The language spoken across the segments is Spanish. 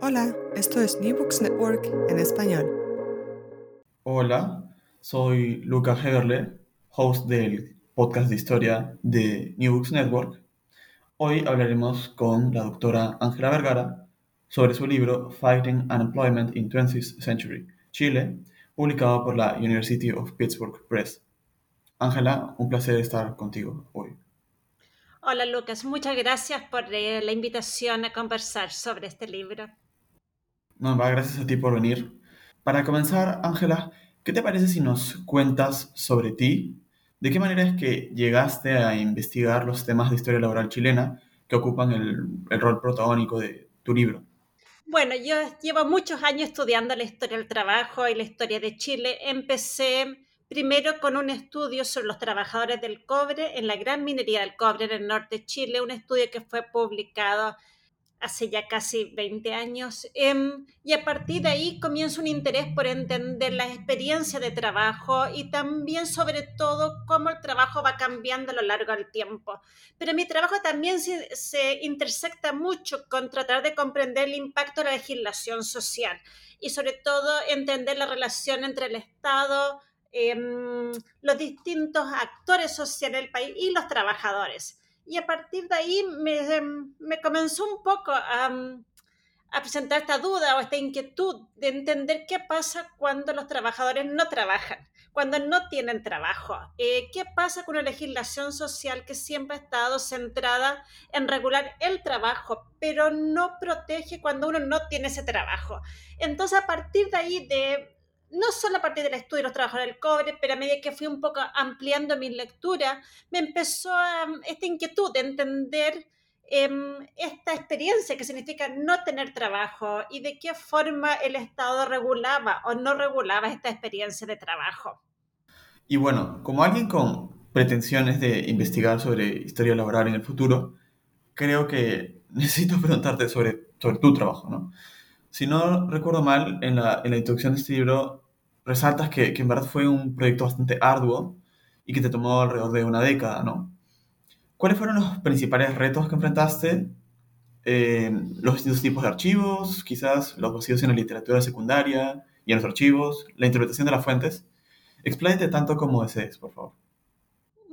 Hola, esto es New Books Network en español. Hola, soy Luca Hegerle, host del podcast de historia de New Books Network. Hoy hablaremos con la doctora Ángela Vergara sobre su libro Fighting Unemployment in 20th Century, Chile, publicado por la University of Pittsburgh Press. Ángela, un placer estar contigo hoy. Hola Lucas, muchas gracias por eh, la invitación a conversar sobre este libro. No, va, gracias a ti por venir. Para comenzar, Ángela, ¿qué te parece si nos cuentas sobre ti? ¿De qué manera es que llegaste a investigar los temas de historia laboral chilena que ocupan el, el rol protagónico de tu libro? Bueno, yo llevo muchos años estudiando la historia del trabajo y la historia de Chile. Empecé primero con un estudio sobre los trabajadores del cobre en la gran minería del cobre en el norte de Chile, un estudio que fue publicado hace ya casi 20 años. Em, y a partir de ahí comienza un interés por entender la experiencia de trabajo y también sobre todo cómo el trabajo va cambiando a lo largo del tiempo. Pero mi trabajo también se, se intersecta mucho con tratar de comprender el impacto de la legislación social y sobre todo entender la relación entre el Estado, em, los distintos actores sociales del país y los trabajadores. Y a partir de ahí me, me comenzó un poco a, a, presentar esta duda o esta inquietud de entender qué pasa cuando los trabajadores no trabajan, cuando no tienen trabajo. Eh, ¿Qué pasa con una legislación social que siempre ha estado centrada en regular el trabajo, pero no protege cuando uno no tiene ese trabajo? Entonces, a partir de ahí, de no solo a partir del estudio de los trabajadores del cobre, pero a medida que fui un poco ampliando mi lectura, me empezó esta inquietud de entender em, esta experiencia que significa no tener trabajo y de qué forma el Estado regulaba o no regulaba esta experiencia de trabajo. Y bueno, como alguien con pretensiones de investigar sobre historia laboral en el futuro, creo que necesito preguntarte sobre, sobre tu trabajo, ¿no? Si no recuerdo mal, en la, en la introducción de este libro resaltas que, que, en verdad fue un proyecto bastante arduo y que te tomó alrededor de una década, ¿no? ¿Cuáles fueron los principales retos que enfrentaste? Eh, los distintos tipos de archivos, quizás los vacíos en la literatura secundaria y en los archivos, la interpretación de las fuentes. Expláyate tanto como desees, por favor.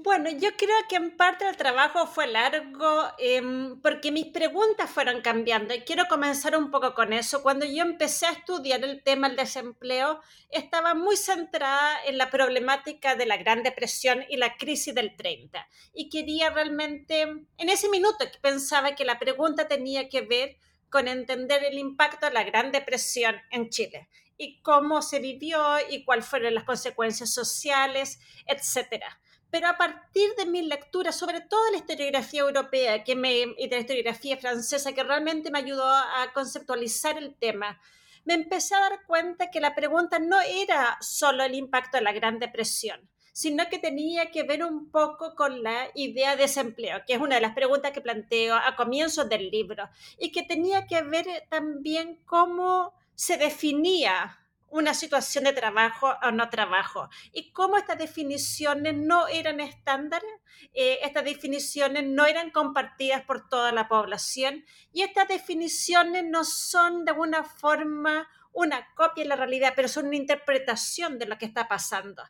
Bueno, yo creo que en parte el trabajo fue largo eh, porque mis preguntas fueron cambiando y quiero comenzar un poco con eso. Cuando yo empecé a estudiar el tema del desempleo, estaba muy centrada en la problemática de la Gran Depresión y la crisis del 30 y quería realmente, en ese minuto pensaba que la pregunta tenía que ver con entender el impacto de la Gran Depresión en Chile y cómo se vivió y cuáles fueron las consecuencias sociales, etcétera pero a partir de mi lectura, sobre todo de la historiografía europea que me, y de la historiografía francesa, que realmente me ayudó a conceptualizar el tema, me empecé a dar cuenta que la pregunta no era solo el impacto de la Gran Depresión, sino que tenía que ver un poco con la idea de desempleo, que es una de las preguntas que planteo a comienzos del libro, y que tenía que ver también cómo se definía una situación de trabajo o no trabajo y cómo estas definiciones no eran estándares, eh, estas definiciones no eran compartidas por toda la población y estas definiciones no son de alguna forma una copia de la realidad, pero son una interpretación de lo que está pasando.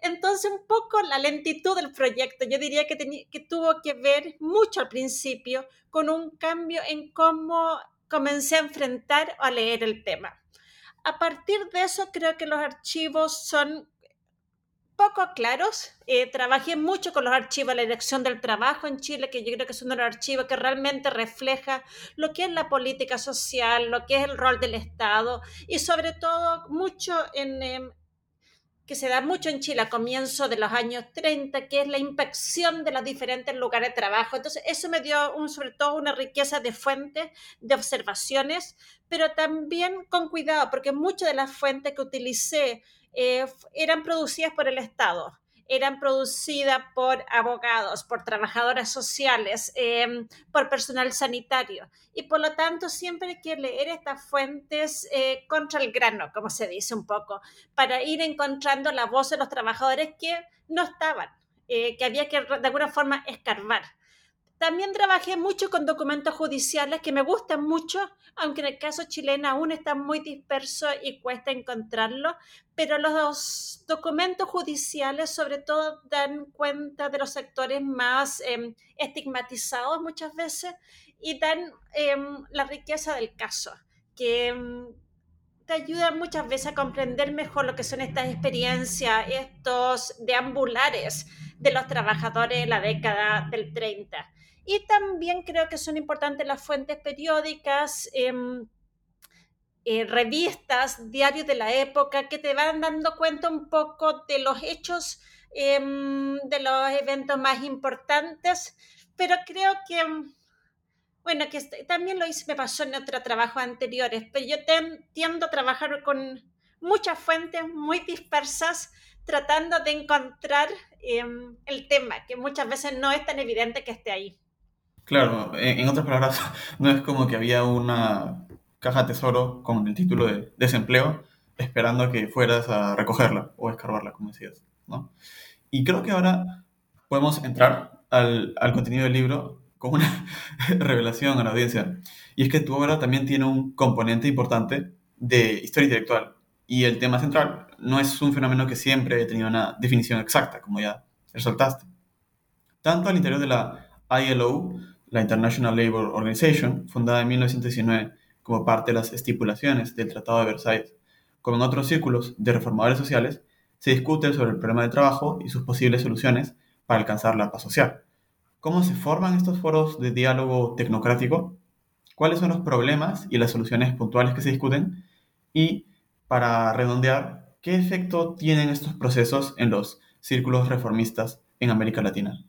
Entonces, un poco la lentitud del proyecto, yo diría que, que tuvo que ver mucho al principio con un cambio en cómo comencé a enfrentar o a leer el tema. A partir de eso, creo que los archivos son poco claros. Eh, trabajé mucho con los archivos de la Dirección del Trabajo en Chile, que yo creo que es uno de los archivos que realmente refleja lo que es la política social, lo que es el rol del Estado y sobre todo mucho en... Em, que se da mucho en Chile a comienzos de los años 30, que es la inspección de los diferentes lugares de trabajo. Entonces, eso me dio un, sobre todo una riqueza de fuentes, de observaciones, pero también con cuidado, porque muchas de las fuentes que utilicé eh, eran producidas por el Estado, eran producidas por abogados, por trabajadoras sociales, em, por personal sanitario. Y por lo tanto, siempre hay que leer estas fuentes eh, contra el grano, como se dice un poco, para ir encontrando la voz de los trabajadores que no estaban, eh, que había que de alguna forma escarbar. También trabajé mucho con documentos judiciales que me gustan mucho, aunque en el caso chileno aún está muy disperso y cuesta encontrarlo, pero los documentos judiciales sobre todo dan cuenta de los sectores más em, estigmatizados muchas veces y dan em, la riqueza del caso, que em, te ayuda muchas veces a comprender mejor lo que son estas experiencias, estos deambulares de los trabajadores en la década del 30 y también creo que son importantes las fuentes periódicas, em, eh, revistas, diarios de la época, que te van dando cuenta un poco de los hechos, em, de los eventos más importantes, pero creo que, bueno, que este, también lo hice, me pasó en otros trabajos anteriores, pero yo tiendo a trabajar con muchas fuentes muy dispersas, tratando de encontrar em, el tema, que muchas veces no es tan evidente que esté ahí. Claro, en, otras palabras, no es como que había una caja tesoro con el título de desempleo esperando a que fueras a recogerla o escarbarla, como decías, ¿no? Y creo que ahora podemos entrar al, al contenido del libro con una revelación a la audiencia. Y es que tu obra también tiene un componente importante de historia intelectual. Y el tema central no es un fenómeno que siempre he tenido una definición exacta, como ya resaltaste. Tanto al interior de la ILO la International Labour Organization, fundada en 1919 como parte de las estipulaciones del Tratado de Versalles, como en otros círculos de reformadores sociales, se discute sobre el problema del trabajo y sus posibles soluciones para alcanzar la paz social. ¿Cómo se forman estos foros de diálogo tecnocrático? ¿Cuáles son los problemas y las soluciones puntuales que se discuten? Y, para redondear, ¿qué efecto tienen estos procesos en los círculos reformistas en América Latina?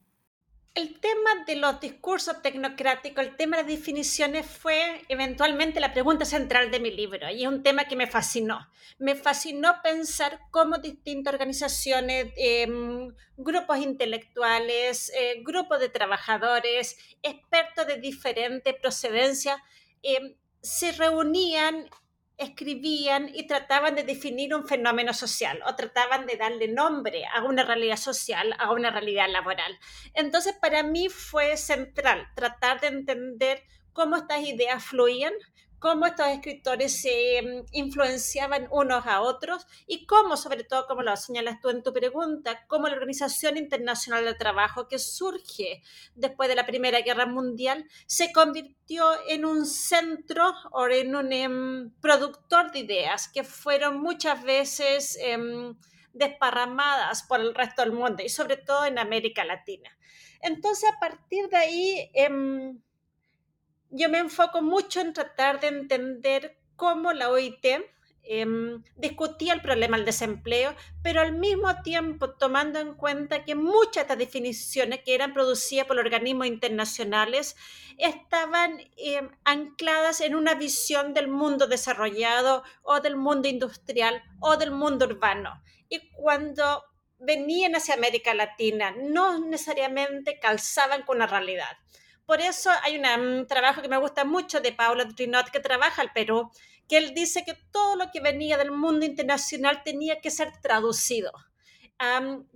El tema de los discursos tecnocráticos, el tema de definiciones fue eventualmente la pregunta central de mi libro y es un tema que me fascinó. Me fascinó pensar cómo distintas organizaciones, em, grupos intelectuales, eh, grupos de trabajadores, expertos de diferente procedencia, em, se reunían escribían y trataban de definir un fenómeno social o trataban de darle nombre a una realidad social, a una realidad laboral. Entonces, para mí fue central tratar de entender cómo estas ideas fluían, cómo estos escritores se mm, influenciaban unos a otros y cómo, sobre todo, como lo señalas tú en tu pregunta, cómo la Organización Internacional del Trabajo, que surge después de la Primera Guerra Mundial, se convirtió en un centro o en un em, productor de ideas que fueron muchas veces em, desparramadas por el resto del mundo y sobre todo en América Latina. Entonces, a partir de ahí em, yo me enfoco mucho en tratar de entender cómo la OIT em, discutía el problema del desempleo, pero al mismo tiempo tomando en cuenta que muchas de estas definiciones que eran producidas por organismos internacionales estaban em, ancladas en una visión del mundo desarrollado o del mundo industrial o del mundo urbano. Y cuando venían hacia América Latina, no necesariamente calzaban con la realidad. Por eso hay un trabajo que me gusta mucho de Paolo Trinot, que trabaja al Perú, que él dice que todo lo que venía del mundo internacional tenía que ser traducido,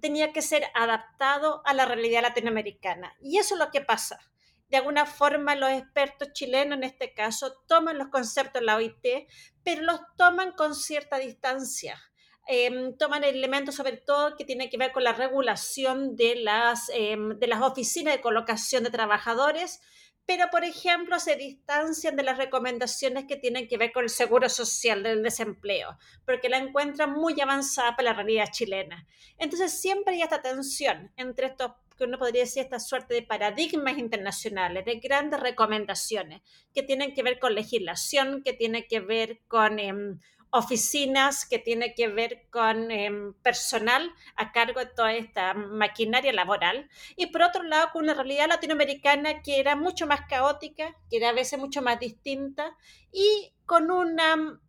tenía que ser adaptado a la realidad latinoamericana. Y eso es lo que pasa. De alguna forma, los expertos chilenos, en este caso, toman los conceptos de la OIT, pero los toman con cierta distancia Em, toman elementos sobre todo que tienen que ver con la regulación de las, em, de las oficinas de colocación de trabajadores, pero por ejemplo se distancian de las recomendaciones que tienen que ver con el seguro social del desempleo, porque la encuentran muy avanzada para la realidad chilena. Entonces siempre hay esta tensión entre estos que uno podría decir esta suerte de paradigmas internacionales, de grandes recomendaciones que tienen que ver con legislación, que tienen que ver con em, oficinas, que tienen que ver con em, personal a cargo de toda esta maquinaria laboral. Y por otro lado, con una realidad latinoamericana que era mucho más caótica, que era a veces mucho más distinta y con una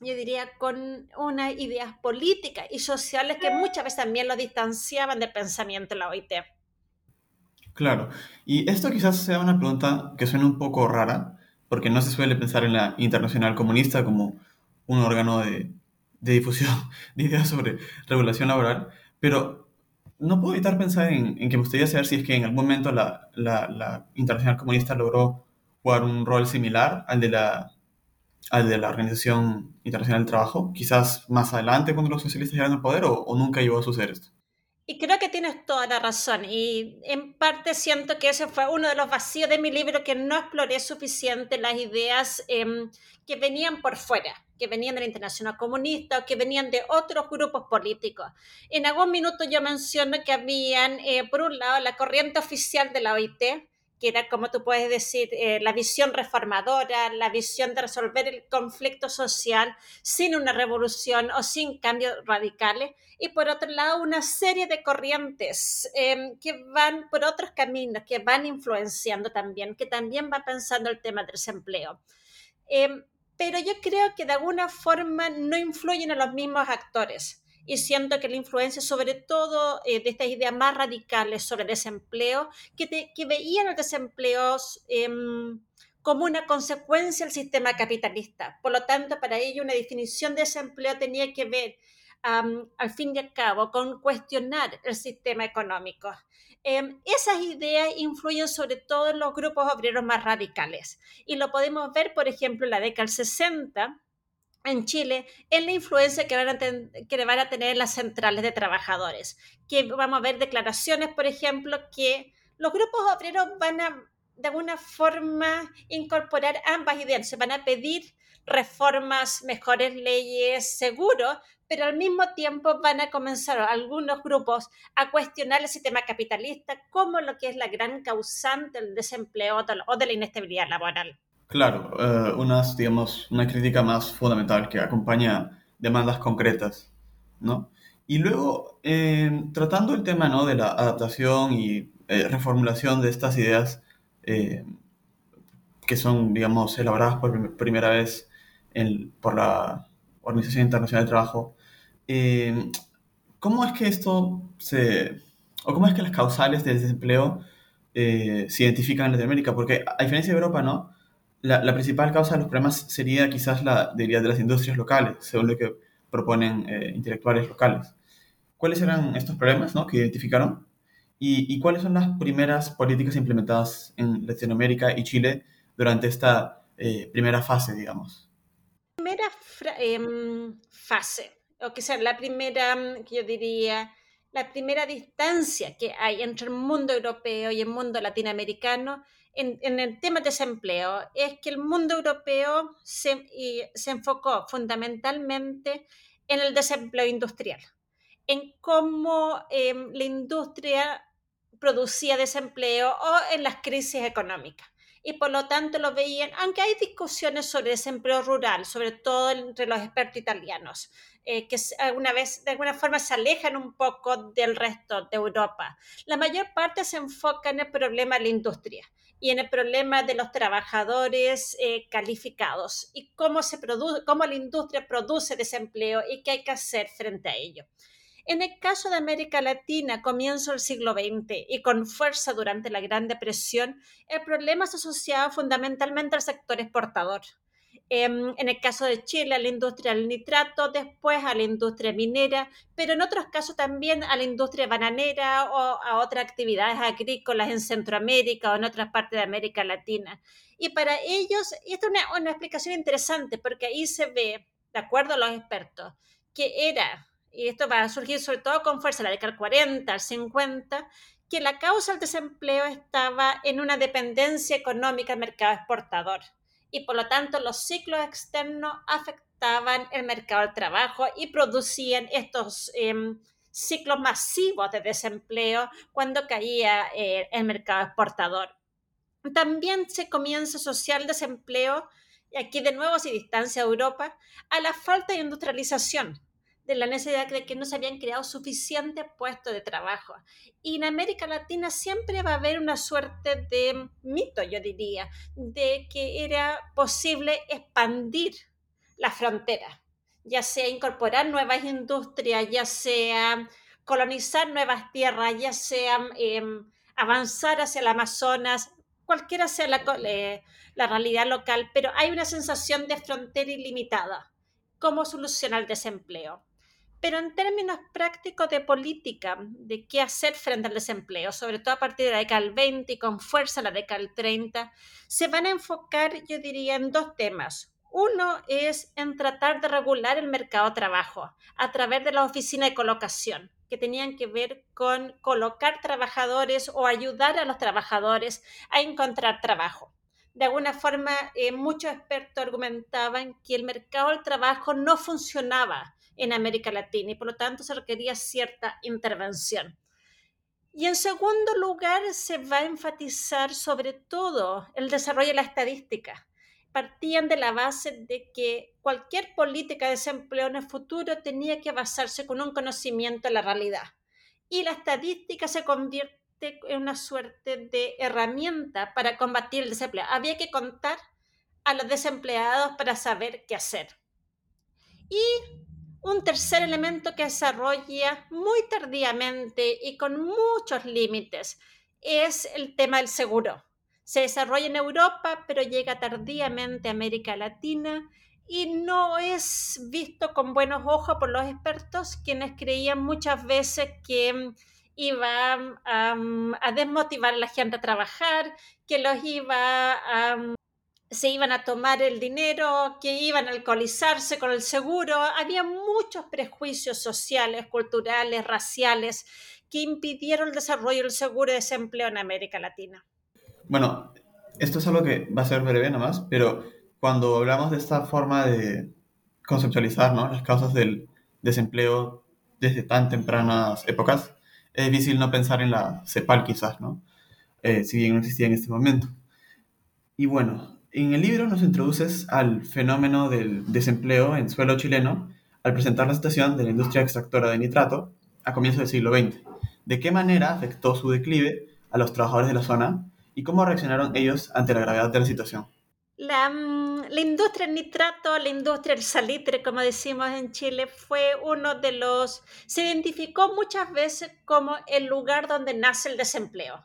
yo diría, con unas ideas políticas y sociales que muchas veces también lo distanciaban del pensamiento de la OIT. Claro, y esto quizás sea una pregunta que suena un poco rara, porque no se suele pensar en la Internacional Comunista como un órgano de, difusión de ideas sobre regulación laboral, pero no puedo evitar pensar en, que me gustaría saber si es que en algún momento la, Internacional Comunista logró jugar un rol similar al de la, al de la Organización Internacional del Trabajo, quizás más adelante cuando los socialistas llegaron al poder o, o nunca llegó a suceder esto. Y creo que tienes toda la razón. Y en parte siento que ese fue uno de los vacíos de mi libro, que no exploré suficiente las ideas em, que venían por fuera, que venían de la Internacional Comunista o que venían de otros grupos políticos. En algún minuto yo menciono que habían, eh, por un lado, la corriente oficial de la OIT, que era, como tú puedes decir, eh, la visión reformadora, la visión de resolver el conflicto social sin una revolución o sin cambios radicales, y por otro lado, una serie de corrientes em, que van por otros caminos, que van influenciando también, que también van pensando el tema del desempleo. Em, pero yo creo que de alguna forma no influyen a los mismos actores y siento que la influencia sobre todo eh, de estas ideas más radicales sobre desempleo, que, veían los desempleos em, como una consecuencia del sistema capitalista. Por lo tanto, para ello una definición de desempleo tenía que ver al fin y al cabo con cuestionar el sistema económico. Em, esas ideas influyen sobre todo en los grupos obreros más radicales y lo podemos ver, por ejemplo, en la década del 60 en Chile en la influencia que van, a que van a tener las centrales de trabajadores. Que vamos a ver declaraciones, por ejemplo, que los grupos obreros van a de alguna forma incorporar ambas ideas. Se van a pedir reformas, mejores leyes, seguro, pero al mismo tiempo van a comenzar algunos grupos a cuestionar el sistema capitalista como lo que es la gran causante del desempleo o de la inestabilidad laboral. Claro, eh, unas, digamos, una crítica más fundamental que acompaña demandas concretas, ¿no? Y luego, eh, tratando el tema, ¿no? De la adaptación y eh, reformulación de estas ideas que son, digamos, elaboradas por primera vez por la Organización Internacional del Trabajo, ¿cómo es que esto se... o cómo es que las causales del desempleo se identifican en Latinoamérica? Porque a diferencia de Europa, ¿no? la, principal causa de los problemas sería quizás la debilidad de las industrias locales, según lo que proponen eh, intelectuales locales. ¿Cuáles eran estos problemas ¿no? que identificaron? ¿Y, cuáles son las primeras políticas implementadas en Latinoamérica y Chile durante esta eh, primera fase, digamos? Em, fase, o que sea, la primera, mm, que yo diría, la primera distancia que hay entre el mundo europeo y el mundo latinoamericano en, el tema de desempleo es que el mundo europeo se, se enfocó fundamentalmente en el desempleo industrial, en cómo em, la industria producía desempleo o en las crisis económicas. Y por lo tanto lo veían, aunque hay discusiones sobre desempleo rural, sobre todo entre los expertos italianos, eh, que alguna vez, de alguna forma se alejan un poco del resto de Europa. La mayor parte se enfoca en el problema de la industria y en el problema de los trabajadores eh, calificados y cómo, se produce, cómo la industria produce desempleo y qué hay que hacer frente a ello. En el caso de América Latina, comienzo del siglo XX y con fuerza durante la Gran Depresión, el problema se asociaba fundamentalmente al sector exportador. Em, en el caso de Chile, a la industria del nitrato, después a la industria minera, pero en otros casos también a la industria bananera o a otras actividades agrícolas en Centroamérica o en otras partes de América Latina. Y para ellos, y esto es una, una explicación interesante, porque ahí se ve, de acuerdo a los expertos, que era, y esto va a surgir sobre todo con fuerza la década del 40, al 50, que la causa del desempleo estaba en una dependencia económica del mercado exportador y por lo tanto los ciclos externos afectaban el mercado del trabajo y producían estos em, ciclos masivos de desempleo cuando caía eh, el mercado exportador. También se comienza a asociar el desempleo, y aquí de nuevo se distancia a Europa, a la falta de industrialización de la necesidad de que no se habían creado suficientes puestos de trabajo. Y en América Latina siempre va a haber una suerte de mito, yo diría, de que era posible expandir la frontera, ya sea incorporar nuevas industrias, ya sea colonizar nuevas tierras, ya sea em, avanzar hacia el Amazonas, cualquiera sea la, eh, la realidad local, pero hay una sensación de frontera ilimitada. ¿Cómo solucionar el desempleo? Pero en términos prácticos de política, de qué hacer frente al desempleo, sobre todo a partir de la década del 20 y con fuerza la década del 30, se van a enfocar, yo diría, en dos temas. Uno es en tratar de regular el mercado de trabajo a través de la oficina de colocación, que tenían que ver con colocar trabajadores o ayudar a los trabajadores a encontrar trabajo. De alguna forma, eh, muchos expertos argumentaban que el mercado del trabajo no funcionaba en América Latina y por lo tanto se requería cierta intervención. Y en segundo lugar, se va a enfatizar sobre todo el desarrollo de la estadística. Partían de la base de que cualquier política de desempleo en el futuro tenía que basarse con un conocimiento de la realidad. Y la estadística se convierte en una suerte de herramienta para combatir el desempleo. Había que contar a los desempleados para saber qué hacer. Y un tercer elemento que desarrolla muy tardíamente y con muchos límites es el tema del seguro. Se desarrolla en Europa, pero llega tardíamente a América Latina y no es visto con buenos ojos por los expertos, quienes creían muchas veces que iba a, desmotivar a la gente a trabajar, que los iba a se iban a tomar el dinero, que iban a alcoholizarse con el seguro. Había muchos prejuicios sociales, culturales, raciales que impidieron el desarrollo del seguro de desempleo en América Latina. Bueno, esto es algo que va a ser breve nomás, pero cuando hablamos de esta forma de conceptualizar ¿no? las causas del desempleo desde tan tempranas épocas, es difícil no pensar en la CEPAL quizás, ¿no? Eh, si bien no existía en este momento. Y bueno, en el libro nos introduces al fenómeno del desempleo en suelo chileno al presentar la situación de la industria extractora de nitrato a comienzos del siglo XX. ¿De qué manera afectó su declive a los trabajadores de la zona y cómo reaccionaron ellos ante la gravedad de la situación? La, mm, la, industria del nitrato, la industria del salitre, como decimos en Chile, fue uno de los, se identificó muchas veces como el lugar donde nace el desempleo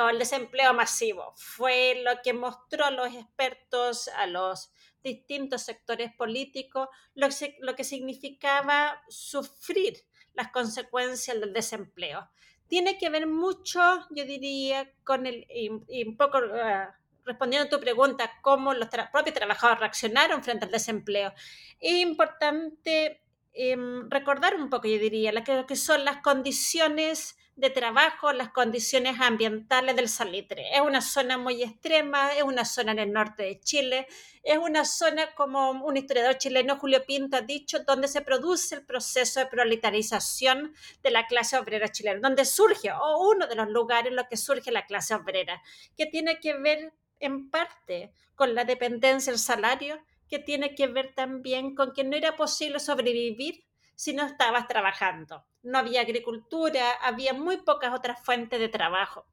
o el desempleo masivo. Fue lo que mostró a los expertos, a los distintos sectores políticos, lo que, lo que significaba sufrir las consecuencias del desempleo. Tiene que ver mucho, yo diría, con el, y, un poco uh, respondiendo a tu pregunta, cómo los propios trabajadores reaccionaron frente al desempleo. Es importante em, recordar un poco, yo diría, lo que son las condiciones de trabajo, las condiciones ambientales del salitre. Es una zona muy extrema, es una zona en el norte de Chile, es una zona, como un historiador chileno, Julio Pinto, ha dicho, donde se produce el proceso de proletarización de la clase obrera chilena, donde surge, o uno de los lugares en los que surge la clase obrera, que tiene que ver en parte con la dependencia del salario, que tiene que ver también con que no era posible sobrevivir si no estabas trabajando. No había agricultura, había muy pocas otras fuentes de trabajo.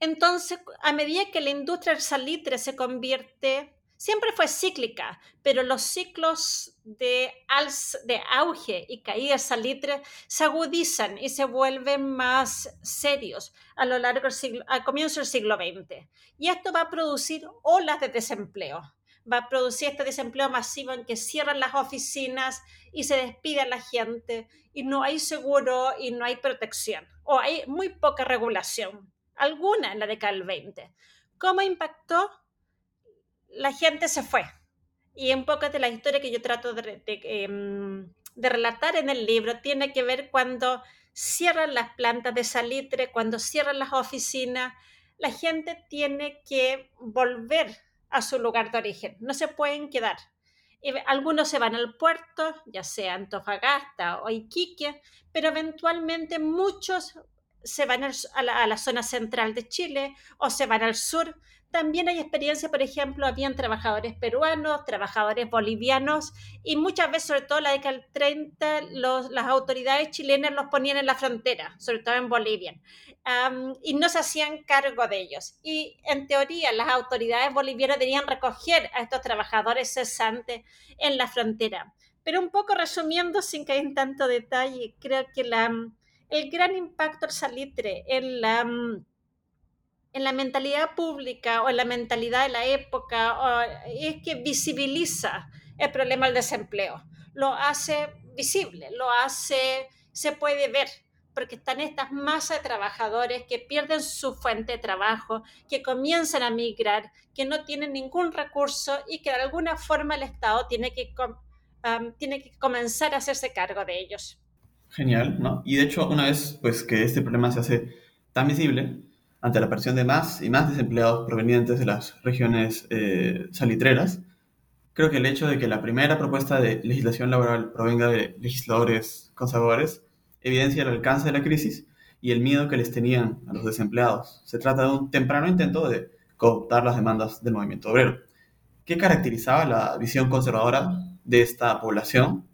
Entonces, a medida que la industria del salitre se convierte, siempre fue cíclica, pero los ciclos de, de auge y caída del salitre se agudizan y se vuelven más serios a lo largo del siglo, comienzo del siglo XX. Y esto va a producir olas de desempleo va a producir este desempleo masivo en que cierran las oficinas y se despide a la gente y no hay seguro y no hay protección o hay muy poca regulación, alguna en la década del 20. ¿Cómo impactó? La gente se fue. Y un poco de la historia que yo trato de, em, de relatar en el libro tiene que ver cuando cierran las plantas de salitre, cuando cierran las oficinas, la gente tiene que volver a su lugar de origen, no se pueden quedar. Algunos se van al puerto, ya sea Antofagasta o Iquique, pero eventualmente muchos se van a la, a la, zona central de Chile o se van al sur también hay experiencia, por ejemplo, habían trabajadores peruanos, trabajadores bolivianos y muchas veces, sobre todo la década del 30, las autoridades chilenas los ponían en la frontera, sobre todo en Bolivia, y no se hacían cargo de ellos. Y en teoría las autoridades bolivianas deberían recoger a estos trabajadores cesantes en la frontera. Pero un poco resumiendo, sin caer en tanto detalle, creo que la, el gran impacto del salitre en la en la mentalidad pública o en la mentalidad de la época es que visibiliza el problema del desempleo, lo hace visible, lo hace, se puede ver, porque están estas masas de trabajadores que pierden su fuente de trabajo, que comienzan a migrar, que no tienen ningún recurso y que de alguna forma el Estado tiene que, tiene que comenzar a hacerse cargo de ellos. Genial, ¿no? Y de hecho, una vez pues, que este problema se hace tan visible, ante la aparición de más y más desempleados provenientes de las regiones eh, salitreras, creo que el hecho de que la primera propuesta de legislación laboral provenga de legisladores conservadores evidencia el alcance de la crisis y el miedo que les tenían a los desempleados. Se trata de un temprano intento de cooptar las demandas del movimiento obrero. ¿Qué caracterizaba la visión conservadora de esta población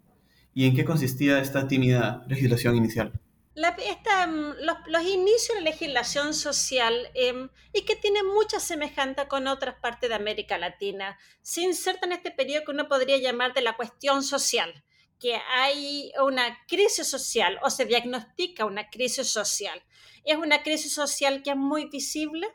y en qué consistía esta tímida legislación inicial? Mm, los, inicios de la legislación social em, y que tiene mucha semejanza con otras partes de América Latina, sin ser tan este periodo que uno podría llamar de la cuestión social, que hay una crisis social o se diagnostica una crisis social. Es una crisis social que es muy visible,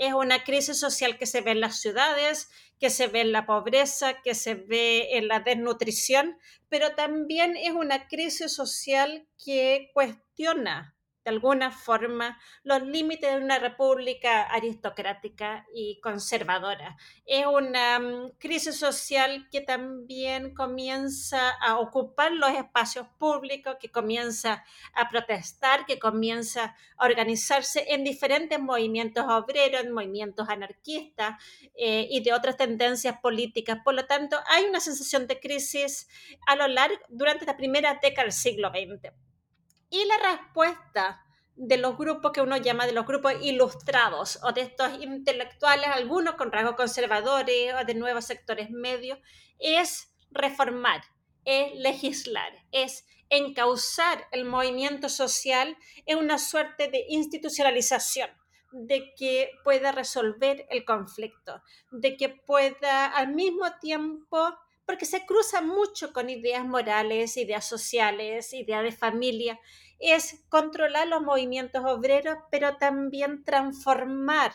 es una crisis social que se ve en las ciudades, que se ve en la pobreza, que se ve en la desnutrición, pero también es una crisis social que cuestiona alguna forma los límites de una república aristocrática y conservadora. Es una mm, crisis social que también comienza a ocupar los espacios públicos, que comienza a protestar, que comienza a organizarse en diferentes movimientos obreros, en movimientos anarquistas eh, y de otras tendencias políticas. Por lo tanto, hay una sensación de crisis a lo largo durante la primera década del siglo XX. Y la respuesta de los grupos que uno llama de los grupos ilustrados o de estos intelectuales, algunos con rasgos conservadores o de nuevos sectores medios, es reformar, es legislar, es encauzar el movimiento social en una suerte de institucionalización de que pueda resolver el conflicto, de que pueda al mismo tiempo porque se cruza mucho con ideas morales, ideas sociales, ideas de familia, es controlar los movimientos obreros, pero también transformar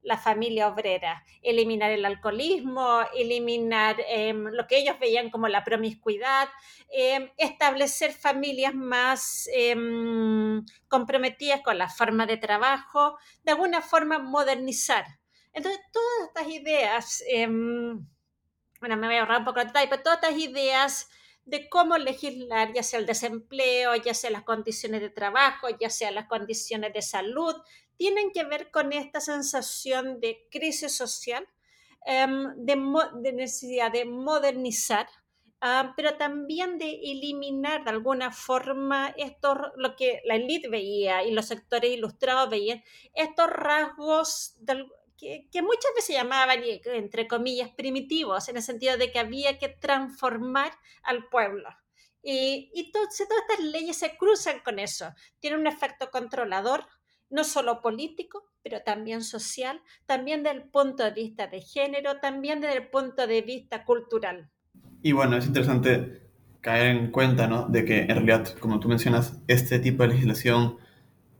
la familia obrera, eliminar el alcoholismo, eliminar em, lo que ellos veían como la promiscuidad, em, establecer familias más em, comprometidas con la forma de trabajo, de alguna forma modernizar. Entonces, todas estas ideas bueno, me voy a ahorrar un poco de detalle, pero todas estas ideas de cómo legislar, ya sea el desempleo, ya sea las condiciones de trabajo, ya sea las condiciones de salud, tienen que ver con esta sensación de crisis social, em, de, necesidad de modernizar, ah, pero también de eliminar de alguna forma esto, lo que la élite veía y los sectores ilustrados veían, estos rasgos de, que, muchas veces llamaban, entre comillas, primitivos, en el sentido de que había que transformar al pueblo. Y, y todas estas leyes se cruzan con eso. Tienen un efecto controlador, no solo político, pero también social, también desde el punto de vista de género, también desde el punto de vista cultural. Y bueno, es interesante caer en cuenta ¿no? de que en realidad, como tú mencionas, este tipo de legislación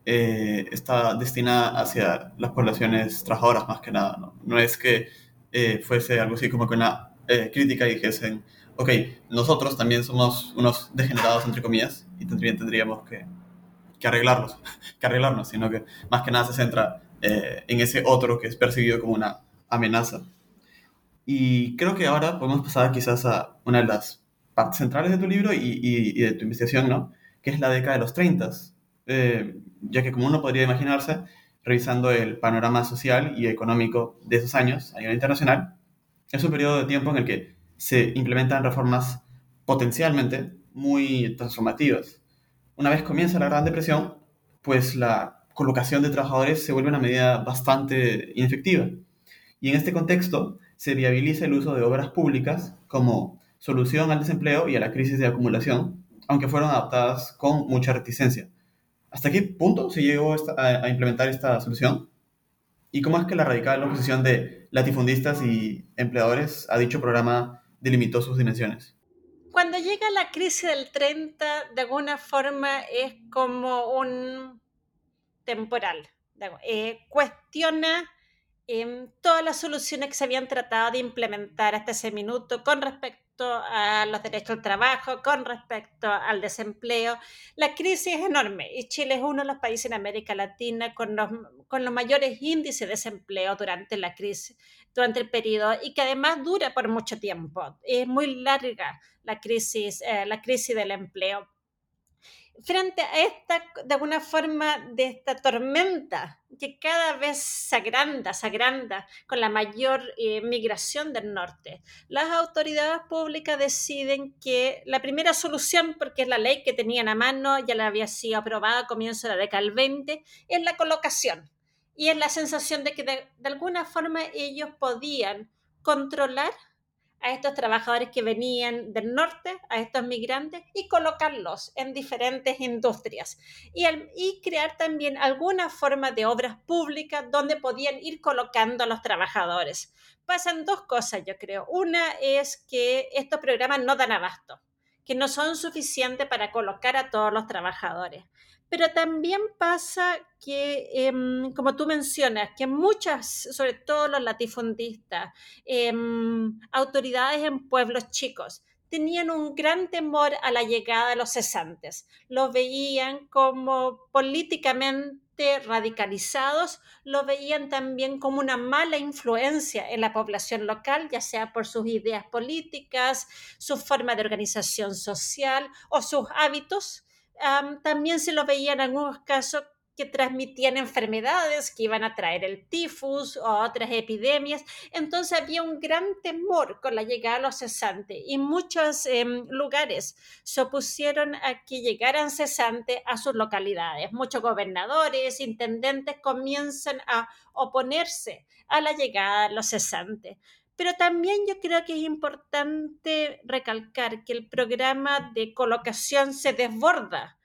eh, está destinada hacia las poblaciones trabajadoras más que nada. No, no es que eh, fuese algo así como que una eh, crítica y dijesen, ok, nosotros también somos unos degenerados, entre comillas, y también tendríamos que, que arreglarlos, que arreglarnos, sino que más que nada se centra en ese otro que es percibido como una amenaza. Y creo que ahora podemos pasar quizás a una de las partes centrales de tu libro y, y, y de tu investigación, ¿no? Que es la década de los 30 eh, ya que como uno podría imaginarse, revisando el panorama social y económico de esos años a nivel internacional, es un periodo de tiempo en el que se implementan reformas potencialmente muy transformativas. Una vez comienza la Gran Depresión, pues la colocación de trabajadores se vuelve una medida bastante inefectiva. Y en este contexto se viabiliza el uso de obras públicas como solución al desempleo y a la crisis de acumulación, aunque fueron adaptadas con mucha reticencia. ¿Hasta qué punto se llegó a, implementar esta solución? ¿Y cómo es que la radical oposición de latifundistas y empleadores a dicho programa delimitó sus dimensiones? Cuando llega la crisis del 30, de alguna forma es como un temporal. Eh, cuestiona em, todas las soluciones que se habían tratado de implementar hasta ese minuto con respecto a los derechos al trabajo, con respecto al desempleo. La crisis es enorme y Chile es uno de los países en América Latina con los, con los mayores índices de desempleo durante la crisis, durante el periodo y que además dura por mucho tiempo. Es muy larga la crisis, eh, la crisis del empleo frente a esta, de alguna forma, de esta tormenta que cada vez se agranda, se agranda con la mayor eh, migración del norte, las autoridades públicas deciden que la primera solución, porque es la ley que tenían a mano, ya la había sido aprobada a comienzo de la década del 20, es la colocación. Y es la sensación de que de alguna forma ellos podían controlar a estos trabajadores que venían del norte, a estos migrantes, y colocarlos en diferentes industrias. Y, crear también alguna forma de obras públicas donde podían ir colocando a los trabajadores. Pasan dos cosas, yo creo. Una es que estos programas no dan abasto, que no son suficientes para colocar a todos los trabajadores pero también pasa que, em, como tú mencionas, que muchas, sobre todo los latifundistas, em, autoridades en pueblos chicos, tenían un gran temor a la llegada de los cesantes. Los veían como políticamente radicalizados, lo veían también como una mala influencia en la población local, ya sea por sus ideas políticas, su forma de organización social o sus hábitos también se lo veía en algunos casos que transmitían enfermedades que iban a traer el tifus o otras epidemias. Entonces había un gran temor con la llegada de los cesantes y muchos em, lugares se opusieron a que llegaran cesantes a sus localidades. Muchos gobernadores, intendentes comienzan a oponerse a la llegada de los cesantes. Pero también yo creo que es importante recalcar que el programa de colocación se desborda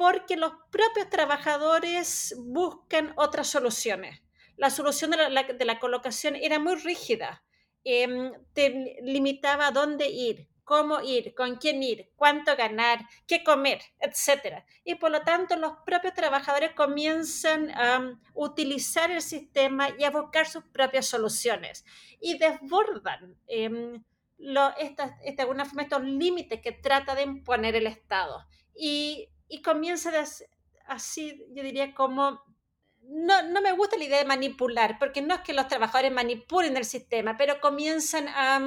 porque los propios trabajadores buscan otras soluciones. La solución de la, colocación era muy rígida, em, te limitaba a dónde ir, cómo ir, con quién ir, cuánto ganar, qué comer, etc. Y por lo tanto los propios trabajadores comienzan a utilizar el sistema y a buscar sus propias soluciones y desbordan eh, lo, alguna forma, estos límites que trata de imponer el Estado. Y, y comienza así, yo diría, como no, no, me gusta la idea de manipular, porque no es que los trabajadores manipulen el sistema, pero comienzan a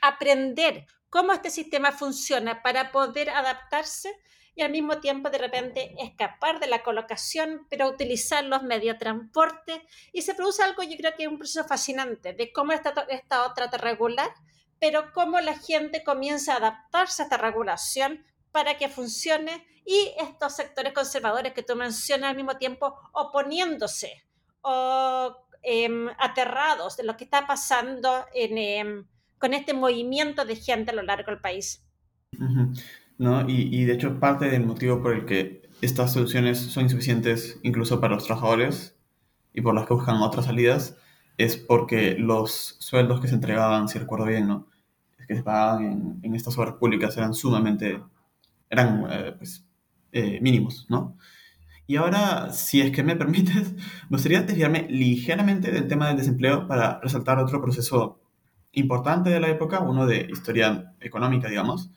aprender cómo este sistema funciona para poder adaptarse y al mismo tiempo de repente escapar de la colocación, pero utilizar los medios de transporte. Y se produce algo, yo creo que es un proceso fascinante, de cómo está Estado trata de regular, pero cómo la gente comienza a adaptarse a esta regulación para que funcione y estos sectores conservadores que tú mencionas al mismo tiempo oponiéndose o em, aterrados de lo que está pasando en... Em, con este movimiento de gente a lo largo del país. ¿No? Y, de hecho parte del motivo por el que estas soluciones son insuficientes incluso para los trabajadores y por las que buscan otras salidas es porque los sueldos que se entregaban, si recuerdo bien, ¿no? que se pagaban en, en estas obras públicas eran sumamente, eran eh, pues, eh, mínimos, ¿no? Y ahora, si es que me permites, me gustaría desviarme ligeramente del tema del desempleo para resaltar otro proceso importante de la época, uno de historia económica, digamos,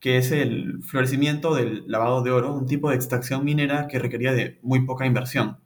que es el florecimiento del lavado de oro, un tipo de extracción minera que requería de muy poca inversión.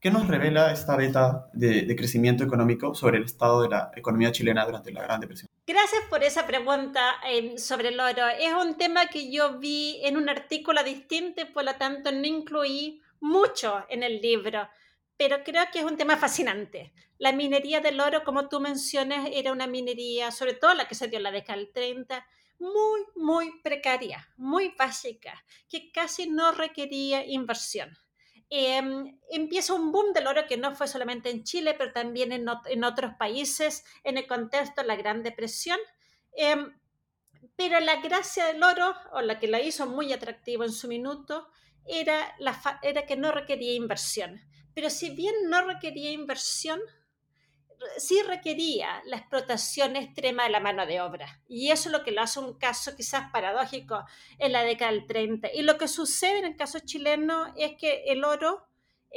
¿Qué nos revela esta beta de, crecimiento económico sobre el estado de la economía chilena durante la Gran Depresión? Gracias por esa pregunta eh, sobre el oro. Es un tema que yo vi en un artículo distinto por lo tanto no incluí mucho en el libro, pero creo que es un tema fascinante. La minería del oro, como tú mencionas, era una minería, sobre todo la que se dio la década del 30, muy, muy precaria, muy básica, que casi no requería inversión. Em, empieza un boom del oro que no fue solamente en Chile, pero también en, otros países en el contexto de la Gran Depresión. Em, pero la gracia del oro, o la que la hizo muy atractivo en su minuto, era que no requería inversión. Pero si bien no requería inversión, sí requería la explotación extrema de la mano de obra. Y eso es lo que lo hace un caso quizás paradójico en la década del 30. Y lo que sucede en el caso chileno es que el oro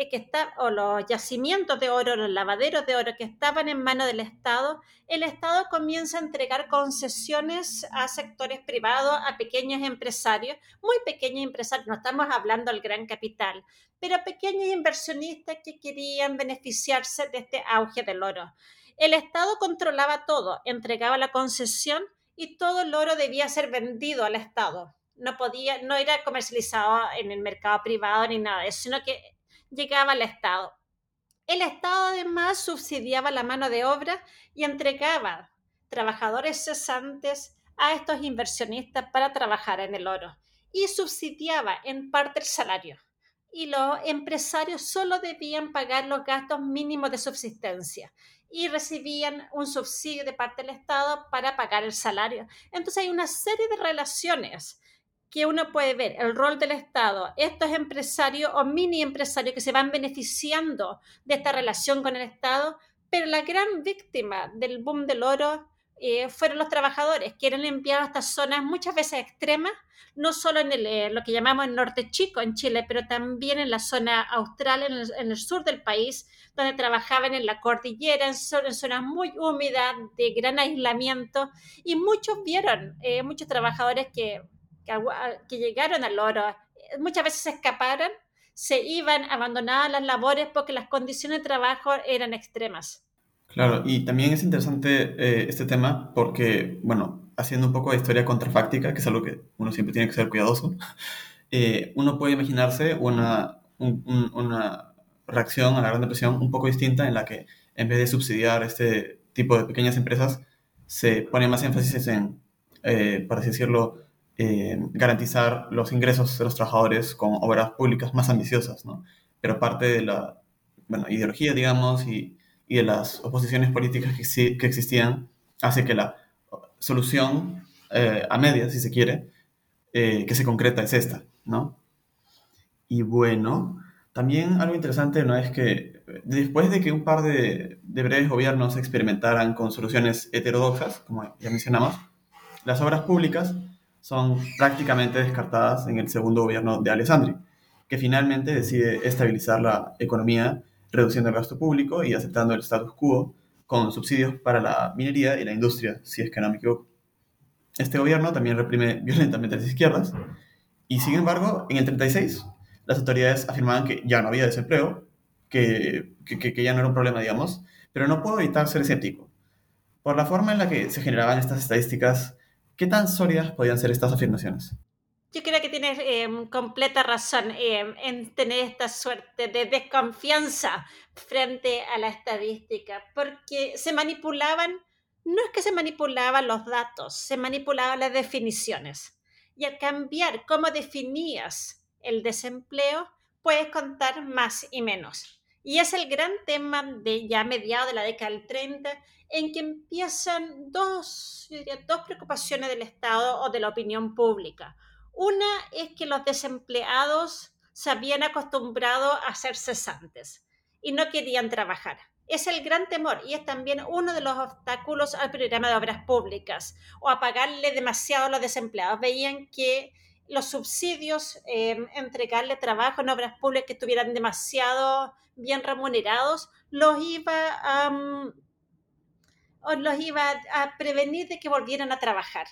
que está, o los yacimientos de oro, los lavaderos de oro que estaban en manos del Estado, el Estado comienza a entregar concesiones a sectores privados, a pequeños empresarios, muy pequeños empresarios, no estamos hablando del gran capital, pero pequeños inversionistas que querían beneficiarse de este auge del oro. El Estado controlaba todo, entregaba la concesión y todo el oro debía ser vendido al Estado. No podía, no era comercializado en el mercado privado ni nada sino que llegaba al Estado. El Estado además subsidiaba la mano de obra y entregaba trabajadores cesantes a estos inversionistas para trabajar en el oro y subsidiaba en parte el salario. Y los empresarios solo debían pagar los gastos mínimos de subsistencia y recibían un subsidio de parte del Estado para pagar el salario. Entonces hay una serie de relaciones que uno puede ver el rol del Estado, estos empresarios o mini empresarios que se van beneficiando de esta relación con el Estado, pero la gran víctima del boom del oro eh, fueron los trabajadores que eran enviados a estas zonas muchas veces extremas, no solo en eh, lo que llamamos el norte chico en Chile, pero también en la zona austral, en el, sur del país, donde trabajaban en la cordillera, en, zonas muy húmedas, de gran aislamiento, y muchos vieron, eh, muchos trabajadores que que, llegaron al oro, muchas veces se escaparon, se iban, abandonaban las labores porque las condiciones de trabajo eran extremas. Claro, y también es interesante eh, este tema porque, bueno, haciendo un poco de historia contrafáctica, que es algo que uno siempre tiene que ser cuidadoso, eh, uno puede imaginarse una, una reacción a la Gran Depresión un poco distinta en la que en vez de subsidiar este tipo de pequeñas empresas, se pone más énfasis en, eh, por así decirlo, eh, garantizar los ingresos de los trabajadores con obras públicas más ambiciosas, ¿no? Pero parte de la bueno, ideología, digamos, y, y de las oposiciones políticas que, que, existían, hace que la solución eh, a medias, si se quiere, eh, que se concreta es esta, ¿no? Y bueno, también algo interesante ¿no? es que después de que un par de, de breves gobiernos experimentaran con soluciones heterodoxas, como ya mencionamos, las obras públicas son prácticamente descartadas en el segundo gobierno de Alessandri, que finalmente decide estabilizar la economía reduciendo el gasto público y aceptando el status quo con subsidios para la minería y la industria, si es que no me equivoco. Este gobierno también reprime violentamente a las izquierdas y sin embargo, en el 36 las autoridades afirmaban que ya no había desempleo, que, que, que ya no era un problema, digamos, pero no puedo evitar ser escéptico. Por la forma en la que se generaban estas estadísticas ¿Qué tan sólidas podían ser estas afirmaciones? Yo creo que tienes em, completa razón em, en tener esta suerte de desconfianza frente a la estadística, porque se manipulaban, no es que se manipulaban los datos, se manipulaban las definiciones. Y al cambiar cómo definías el desempleo, puedes contar más y menos. Y es el gran tema de ya mediados de la década del 30 en que empiezan dos, dos preocupaciones del Estado o de la opinión pública. Una es que los desempleados se habían acostumbrado a ser cesantes y no querían trabajar. Es el gran temor y es también uno de los obstáculos al programa de obras públicas o a pagarle demasiado a los desempleados. Veían que los subsidios, eh, entregarle trabajo en obras públicas que estuvieran demasiado bien remunerados, los iba a... Mm, los iba a prevenir de que volvieran a trabajar.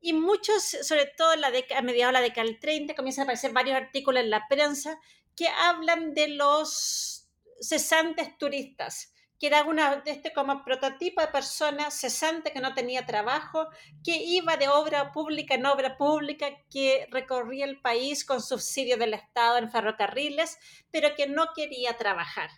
Y muchos, sobre todo la a mediados de la década del 30, comienzan a aparecer varios artículos en la prensa que hablan de los cesantes turistas, que era una este como prototipo de persona cesante que no tenía trabajo, que iba de obra pública en obra pública, que recorría el país con subsidio del Estado en ferrocarriles, pero que no quería trabajar.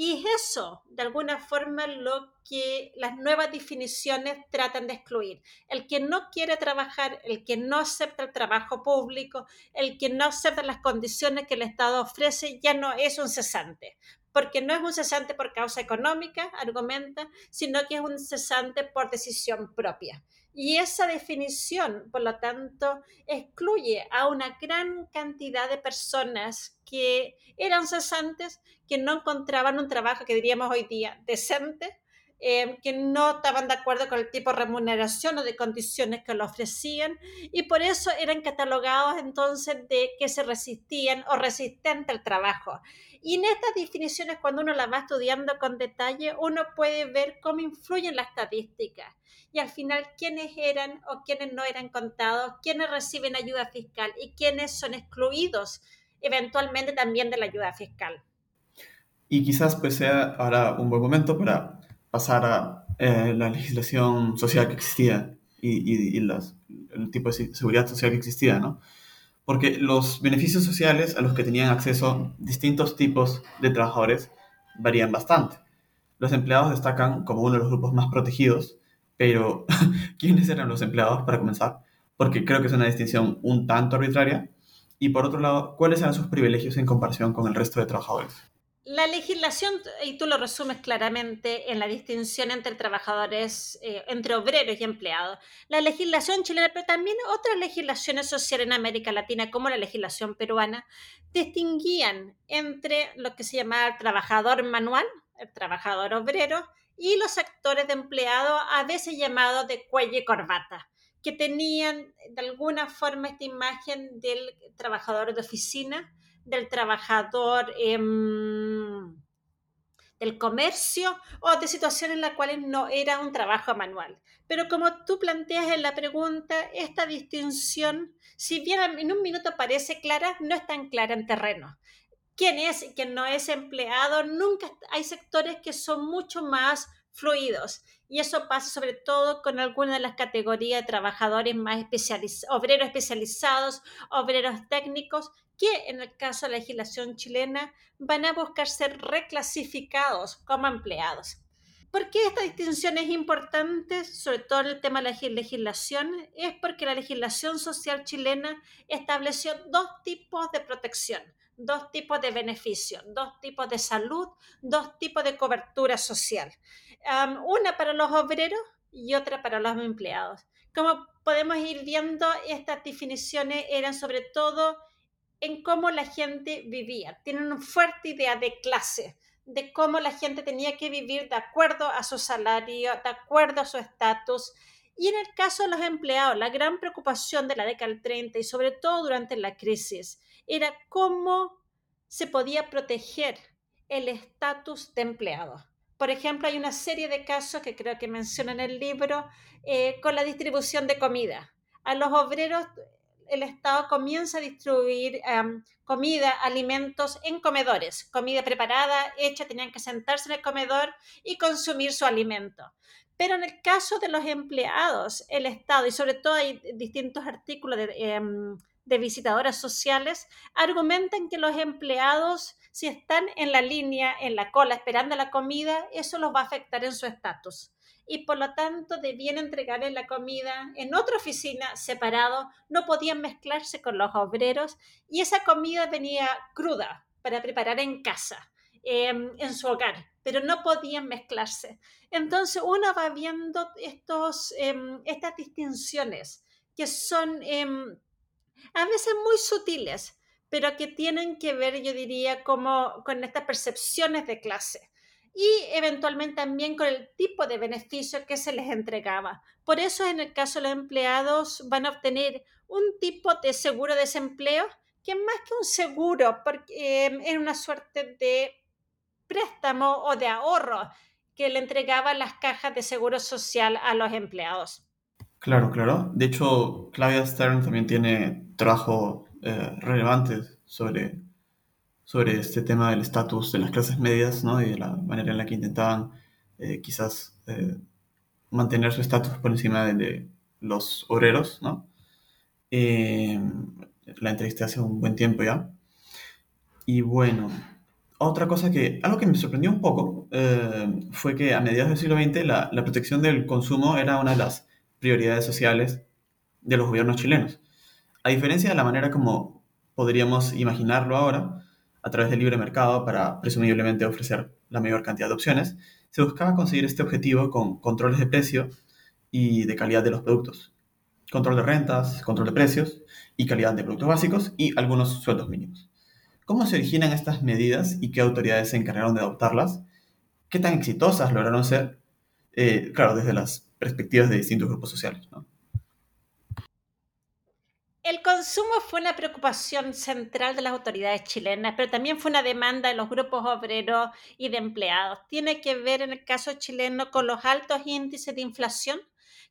Y es eso, de alguna forma, lo que las nuevas definiciones tratan de excluir. El que no quiere trabajar, el que no acepta el trabajo público, el que no acepta las condiciones que el Estado ofrece, ya no es un cesante porque no es un cesante por causa económica, argumenta, sino que es un cesante por decisión propia. Y esa definición, por lo tanto, excluye a una gran cantidad de personas que eran cesantes, que no encontraban un trabajo que diríamos hoy día decente, eh, que no estaban de acuerdo con el tipo de remuneración o de condiciones que lo ofrecían y por eso eran catalogados entonces de que se resistían o resistentes al trabajo. Y en estas definiciones, cuando uno las va estudiando con detalle, uno puede ver cómo influyen las estadísticas y al final quiénes eran o quiénes no eran contados, quiénes reciben ayuda fiscal y quiénes son excluidos eventualmente también de la ayuda fiscal. Y quizás pues sea ahora un buen momento para pasar a eh, la legislación social que existía y, y, los, el tipo de seguridad social que existía, ¿no? porque los beneficios sociales a los que tenían acceso distintos tipos de trabajadores varían bastante. Los empleados destacan como uno de los grupos más protegidos, pero ¿quiénes eran los empleados para comenzar? Porque creo que es una distinción un tanto arbitraria. Y por otro lado, ¿cuáles eran sus privilegios en comparación con el resto de trabajadores? La legislación, y tú lo resumes claramente en la distinción entre trabajadores, eh, entre obreros y empleados, la legislación chilena, pero también otras legislaciones sociales en América Latina, como la legislación peruana, distinguían entre lo que se llamaba trabajador manual, el trabajador obrero, y los sectores de empleados, a veces llamados de cuello y corbata, que tenían de alguna forma esta imagen del trabajador de oficina, del trabajador em, del comercio o de situaciones en las cuales no era un trabajo manual. Pero como tú planteas en la pregunta, esta distinción, si bien en un minuto parece clara, no es tan clara en terreno. ¿Quién es y quién no es empleado? Nunca hay sectores que son mucho más fluidos. Y eso pasa sobre todo con algunas de las categorías de trabajadores más especializados, obreros especializados, obreros técnicos, que en el caso de la legislación chilena van a buscar ser reclasificados como empleados. ¿Por qué esta distinción es importante, sobre todo en el tema de la legislación? Es porque la legislación social chilena estableció dos tipos de protección, dos tipos de beneficios, dos tipos de salud, dos tipos de cobertura social. una para los obreros y otra para los empleados. Como podemos ir viendo, estas definiciones eran sobre todo en cómo la gente vivía. Tienen una fuerte idea de clase, de cómo la gente tenía que vivir de acuerdo a su salario, de acuerdo a su estatus. Y en el caso de los empleados, la gran preocupación de la década del 30 y sobre todo durante la crisis era cómo se podía proteger el estatus de empleado. Por ejemplo, hay una serie de casos que creo que menciona en el libro eh, con la distribución de comida. A los obreros el Estado comienza a distribuir comida, alimentos en comedores, comida preparada, hecha, tenían que sentarse en el comedor y consumir su alimento. Pero en el caso de los empleados, el Estado, y sobre todo hay distintos artículos de, em, de visitadoras sociales, argumentan que los empleados, si están en la línea, en la cola, esperando la comida, eso los va a afectar en su estatus y por lo tanto debían entregarle la comida en otra oficina separado, no podían mezclarse con los obreros y esa comida venía cruda para preparar en casa, em, en su hogar, pero no podían mezclarse. Entonces uno va viendo estos, em, estas distinciones que son em, a veces muy sutiles, pero que tienen que ver, yo diría, como con estas percepciones de clase y eventualmente también con el tipo de beneficio que se les entregaba. Por eso en el caso de los empleados van a obtener un tipo de seguro de desempleo que más que un seguro, porque eh, es una suerte de préstamo o de ahorro que le entregaban las cajas de seguro social a los empleados. Claro, claro. De hecho, Claudia Stern también tiene trabajo eh, relevante sobre sobre este tema del estatus de las clases medias ¿no? y de la manera en la que intentaban eh, quizás eh, mantener su estatus por encima de, de, los obreros, ¿no? Eh, la entrevisté hace un buen tiempo ya. Y bueno, otra cosa que, algo que me sorprendió un poco eh, fue que a mediados del siglo XX la, la, protección del consumo era una de las prioridades sociales de los gobiernos chilenos. A diferencia de la manera como podríamos imaginarlo ahora, a través del libre mercado para presumiblemente ofrecer la mayor cantidad de opciones, se buscaba conseguir este objetivo con controles de precio y de calidad de los productos. Control de rentas, control de precios y calidad de productos básicos y algunos sueldos mínimos. ¿Cómo se originan estas medidas y qué autoridades se encargaron de adoptarlas? ¿Qué tan exitosas lograron ser? Eh, claro, desde las perspectivas de distintos grupos sociales. El consumo fue una preocupación central de las autoridades chilenas, pero también fue una demanda de los grupos obreros y de empleados. Tiene que ver en el caso chileno con los altos índices de inflación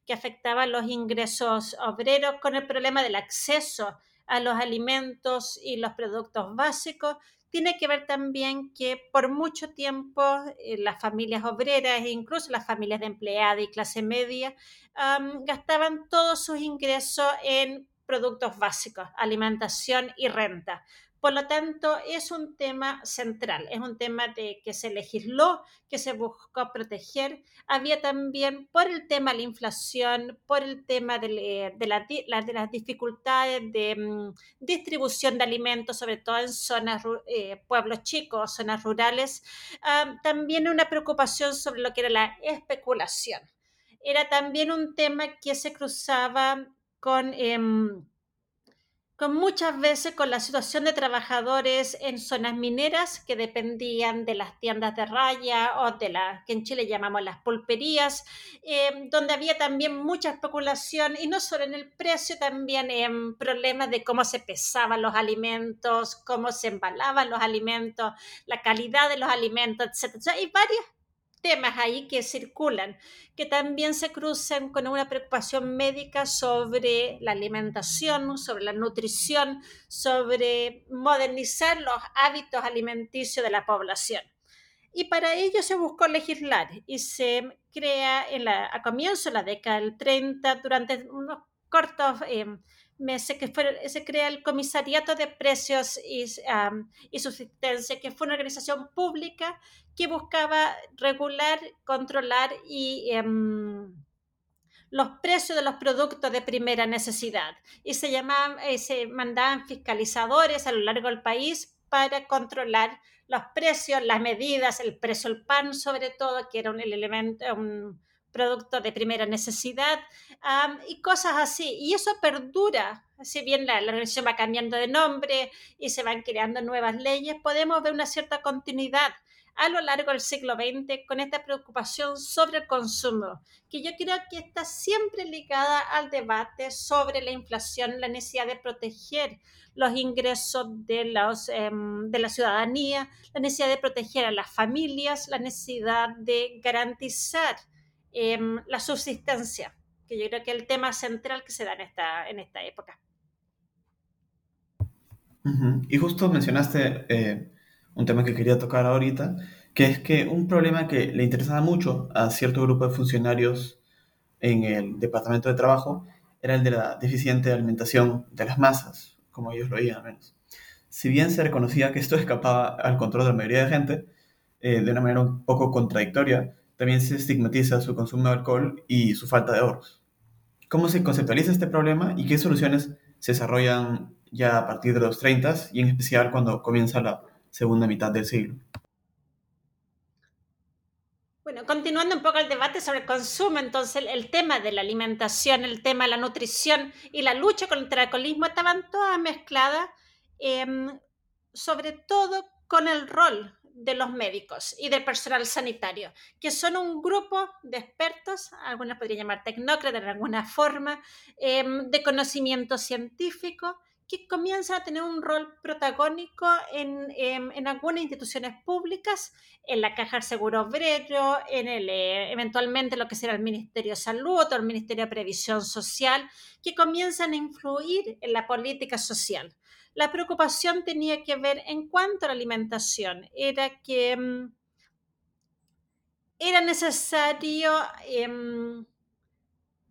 que afectaban los ingresos obreros, con el problema del acceso a los alimentos y los productos básicos. Tiene que ver también que por mucho tiempo eh, las familias obreras e incluso las familias de empleada y clase media gastaban todos sus ingresos en productos básicos, alimentación y renta. Por lo tanto, es un tema central, es un tema de que se legisló, que se buscó proteger. Había también, por el tema de la inflación, por el tema de, de, la, de las dificultades de um, distribución de alimentos, sobre todo en zonas, eh, pueblos chicos, zonas rurales, uh, también una preocupación sobre lo que era la especulación. Era también un tema que se cruzaba con... Eh, con muchas veces con la situación de trabajadores en zonas mineras que dependían de las tiendas de raya o de las que en Chile llamamos las pulperías, eh, donde había también mucha especulación y no solo en el precio, también en problemas de cómo se pesaban los alimentos, cómo se embalaban los alimentos, la calidad de los alimentos, etc. hay varias temas ahí que circulan, que también se cruzan con una preocupación médica sobre la alimentación, sobre la nutrición, sobre modernizar los hábitos alimenticios de la población. Y para ello se buscó legislar y se crea en la, a comienzo de la década del 30, durante unos cortos eh, meses, que fue, se crea el Comisariato de Precios y, um, y Subsistencia, que fue una organización pública que buscaba regular, controlar y um, los precios de los productos de primera necesidad. Y se, llamaban, eh, se mandaban fiscalizadores a lo largo del país para controlar los precios, las medidas, el precio del pan sobre todo, que era un elemento, productos de primera necesidad um, y cosas así. Y eso perdura, si bien la, la, va cambiando de nombre y se van creando nuevas leyes, podemos ver una cierta continuidad a lo largo del siglo XX con esta preocupación sobre el consumo, que yo creo que está siempre ligada al debate sobre la inflación, la necesidad de proteger los ingresos de, los, eh, de la ciudadanía, la necesidad de proteger a las familias, la necesidad de garantizar eh, la subsistencia, que yo creo que es el tema central que se da en esta, en esta época. Y justo mencionaste eh, un tema que quería tocar ahorita, que es que un problema que le interesaba mucho a cierto grupo de funcionarios en el Departamento de Trabajo era el de la deficiente alimentación de las masas, como ellos lo veían al menos. Si bien se reconocía que esto escapaba al control de la mayoría de gente, eh, de una manera un poco contradictoria, también se estigmatiza su consumo de alcohol y su falta de ahorros. ¿Cómo se conceptualiza este problema y qué soluciones se desarrollan ya a partir de los 30 y en especial cuando comienza la segunda mitad del siglo? Bueno, continuando un poco el debate sobre el consumo, entonces el, tema de la alimentación, el tema de la nutrición y la lucha contra el alcoholismo estaban todas mezcladas, eh, sobre todo con el rol de los médicos y del personal sanitario, que son un grupo de expertos, algunos podrían llamar tecnócratas de alguna forma, eh, de conocimiento científico, que comienzan a tener un rol protagónico en, en, en, algunas instituciones públicas, en la Caja del Seguro Obrero, en el, eh, eventualmente lo que será el Ministerio de Salud o el Ministerio de Previsión Social, que comienzan a influir en la política social la preocupación tenía que ver en cuanto a la alimentación, era que, mm, era necesario em,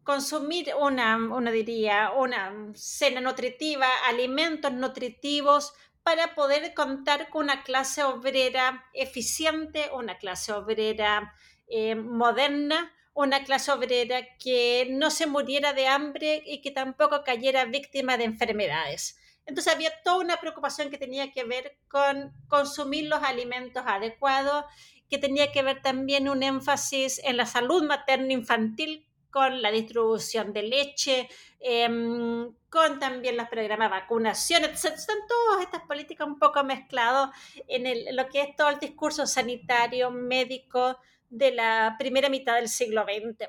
consumir una, uno diría, una cena nutritiva, alimentos nutritivos para poder contar con una clase obrera eficiente, una clase obrera eh, moderna, una clase obrera que no se muriera de hambre y que tampoco cayera víctima de enfermedades. Entonces había toda una preocupación que tenía que ver con consumir los alimentos adecuados, que tenía que ver también un énfasis en la salud materno-infantil con la distribución de leche, em, con también los programas de vacunación, Están todas estas políticas un poco mezcladas en lo que es todo el discurso sanitario, médico de la primera mitad del siglo XX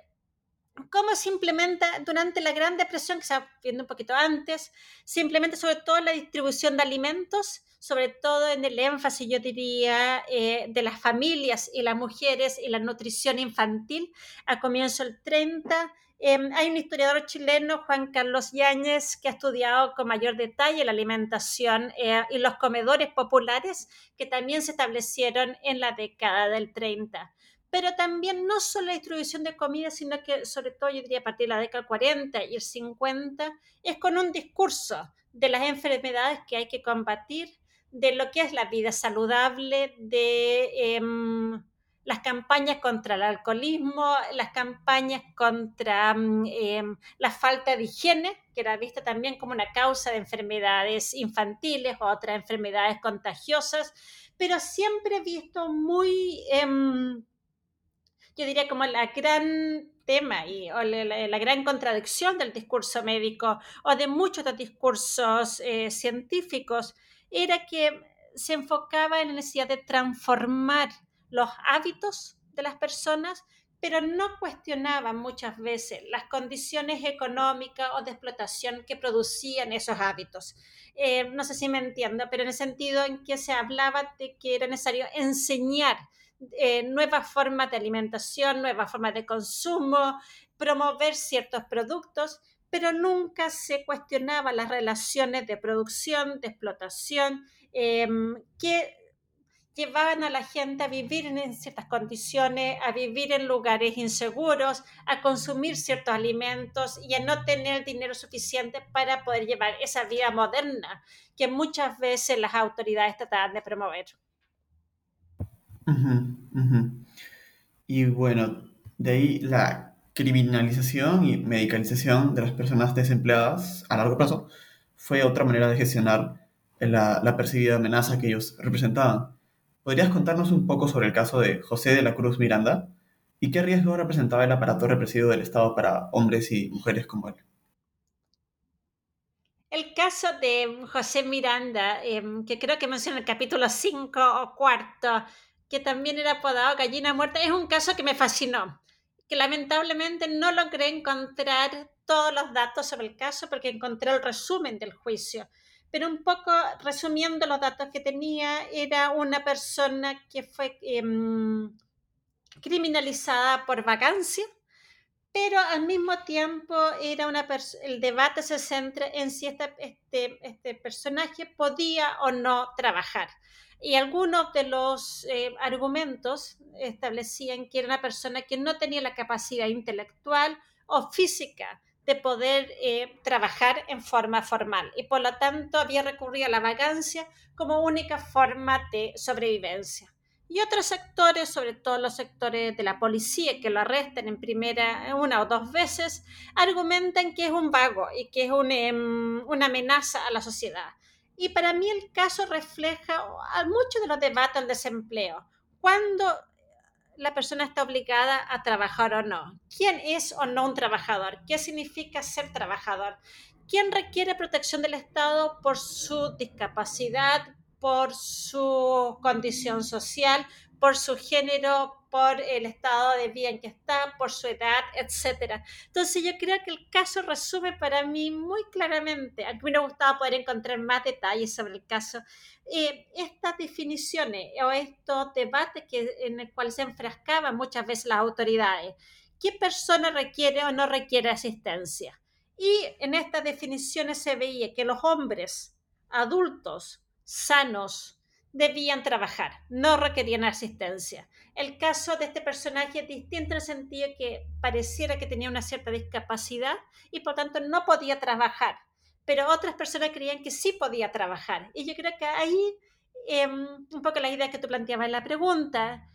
cómo se implementa durante la Gran Depresión, que se va viendo un poquito antes, se implementa sobre todo la distribución de alimentos, sobre todo en el énfasis, yo diría, eh, de las familias y las mujeres y la nutrición infantil a comienzo del 30. Em, hay un historiador chileno, Juan Carlos Yáñez, que ha estudiado con mayor detalle la alimentación eh, y los comedores populares que también se establecieron en la década del 30 pero también no solo la distribución de comida, sino que sobre todo yo diría a partir de la década 40 y el 50, es con un discurso de las enfermedades que hay que combatir, de lo que es la vida saludable, de em, las campañas contra el alcoholismo, las campañas contra em, la falta de higiene, que era vista también como una causa de enfermedades infantiles o otras enfermedades contagiosas, pero siempre visto muy em, yo diría como la gran tema y o la, gran contradicción del discurso médico o de muchos de los discursos eh, científicos era que se enfocaba en la necesidad de transformar los hábitos de las personas, pero no cuestionaba muchas veces las condiciones económicas o de explotación que producían esos hábitos. Eh, no sé si me entiendo, pero en el sentido en que se hablaba de que era necesario enseñar eh, nuevas formas de alimentación, nuevas formas de consumo, promover ciertos productos, pero nunca se cuestionaba las relaciones de producción, de explotación, em, que llevaban a la gente a vivir en ciertas condiciones, a vivir en lugares inseguros, a consumir ciertos alimentos y a no tener dinero suficiente para poder llevar esa vida moderna que muchas veces las autoridades trataban de promover. Y bueno, de ahí la criminalización y medicalización de las personas desempleadas a largo plazo fue otra manera de gestionar la, la percibida amenaza que ellos representaban. ¿Podrías contarnos un poco sobre el caso de José de la Cruz Miranda y qué riesgo representaba el aparato represivo del Estado para hombres y mujeres como él? El caso de José Miranda, em, que creo que menciona en el capítulo 5 o cuarto, que también era apodado Gallina Muerta, es un caso que me fascinó, que lamentablemente no logré encontrar todos los datos sobre el caso porque encontré el resumen del juicio. Pero un poco resumiendo los datos que tenía, era una persona que fue em, criminalizada por vacancia, pero al mismo tiempo era una el debate se centra en si este, este personaje podía o no trabajar. Y algunos de los eh, argumentos establecían que era una persona que no tenía la capacidad intelectual o física de poder eh, trabajar en forma formal y por lo tanto había recurrido a la vagancia como única forma de sobrevivencia. Y otros sectores, sobre todo los sectores de la policía que lo arrestan en primera una o dos veces, argumentan que es un vago y que es em, una amenaza a la sociedad. Y para mí el caso refleja mucho de los debates del desempleo. ¿Cuándo la persona está obligada a trabajar o no? ¿Quién es o no un trabajador? ¿Qué significa ser trabajador? ¿Quién requiere protección del Estado por su discapacidad, por su condición social, por su género, por el estado de vida en que está, por su edad, etc. Entonces yo creo que el caso resume para mí muy claramente, a mí me gustaba poder encontrar más detalles sobre el caso, eh, estas definiciones o estos debates que, en el cual se enfrascaban muchas veces las autoridades. ¿Qué persona requiere o no requiere asistencia? Y en estas definiciones se veía que los hombres adultos, sanos, debían trabajar, no requerían asistencia. El caso de este personaje es distinto en el sentido que pareciera que tenía una cierta discapacidad y por tanto no podía trabajar, pero otras personas creían que sí podía trabajar. Y yo creo que ahí, em, un poco la idea que tú planteabas en la pregunta,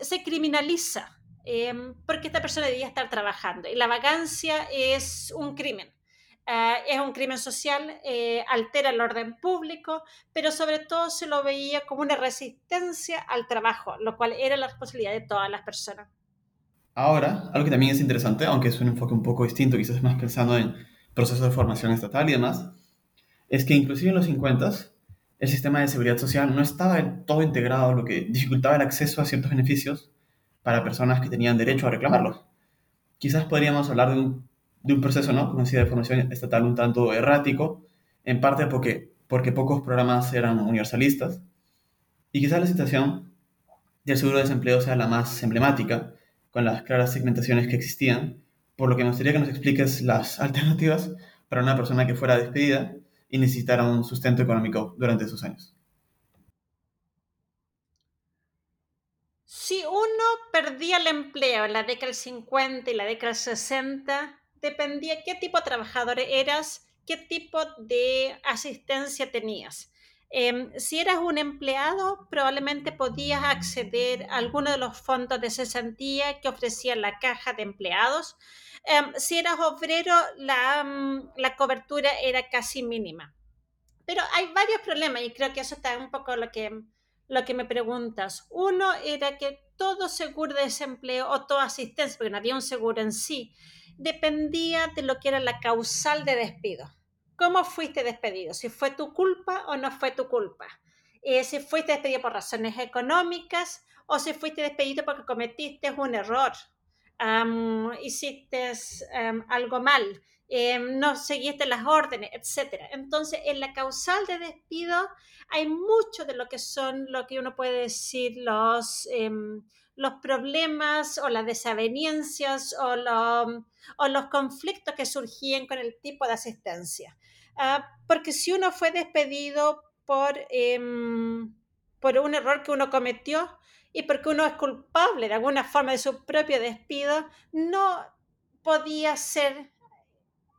se criminaliza em, porque esta persona debía estar trabajando y la vagancia es un crimen. Ah, es un crimen social, eh, altera el orden público, pero sobre todo se lo veía como una resistencia al trabajo, lo cual era la responsabilidad de todas las personas. Ahora, algo que también es interesante, aunque es un enfoque un poco distinto, quizás más pensando en procesos de formación estatal y demás, es que inclusive en los 50 el sistema de seguridad social no estaba del todo integrado, lo que dificultaba el acceso a ciertos beneficios para personas que tenían derecho a reclamarlos. Quizás podríamos hablar de un de un proceso, ¿no? Como decía, de formación estatal un tanto errático, en parte porque, porque pocos programas eran universalistas. Y quizás la situación del seguro de desempleo sea la más emblemática, con las claras segmentaciones que existían, por lo que me gustaría que nos expliques las alternativas para una persona que fuera despedida y necesitara un sustento económico durante esos años. Si uno perdía el empleo en la década del 50 y la década del 60, dependía qué tipo de trabajador eras, qué tipo de asistencia tenías. Em, si eras un empleado, probablemente podías acceder a alguno de los fondos de cesantía que ofrecía la caja de empleados. Em, si eras obrero, la, mm, la, cobertura era casi mínima. Pero hay varios problemas y creo que eso está un poco lo que, lo que me preguntas. Uno era que todo seguro de desempleo o toda asistencia, porque no había un seguro en sí, dependía de lo que era la causal de despido. ¿Cómo fuiste despedido? Si fue tu culpa o no fue tu culpa. Eh, si fuiste despedido por razones económicas o si fuiste despedido porque cometiste un error, hiciste algo mal, em, no seguiste las órdenes, etc. Entonces, en la causal de despido hay mucho de lo que son, lo que uno puede decir, los em, los problemas o las desavenencias o, o, los conflictos que surgían con el tipo de asistencia. Ah, porque si uno fue despedido por, em, por un error que uno cometió y porque uno es culpable de alguna forma de su propio despido, no podía ser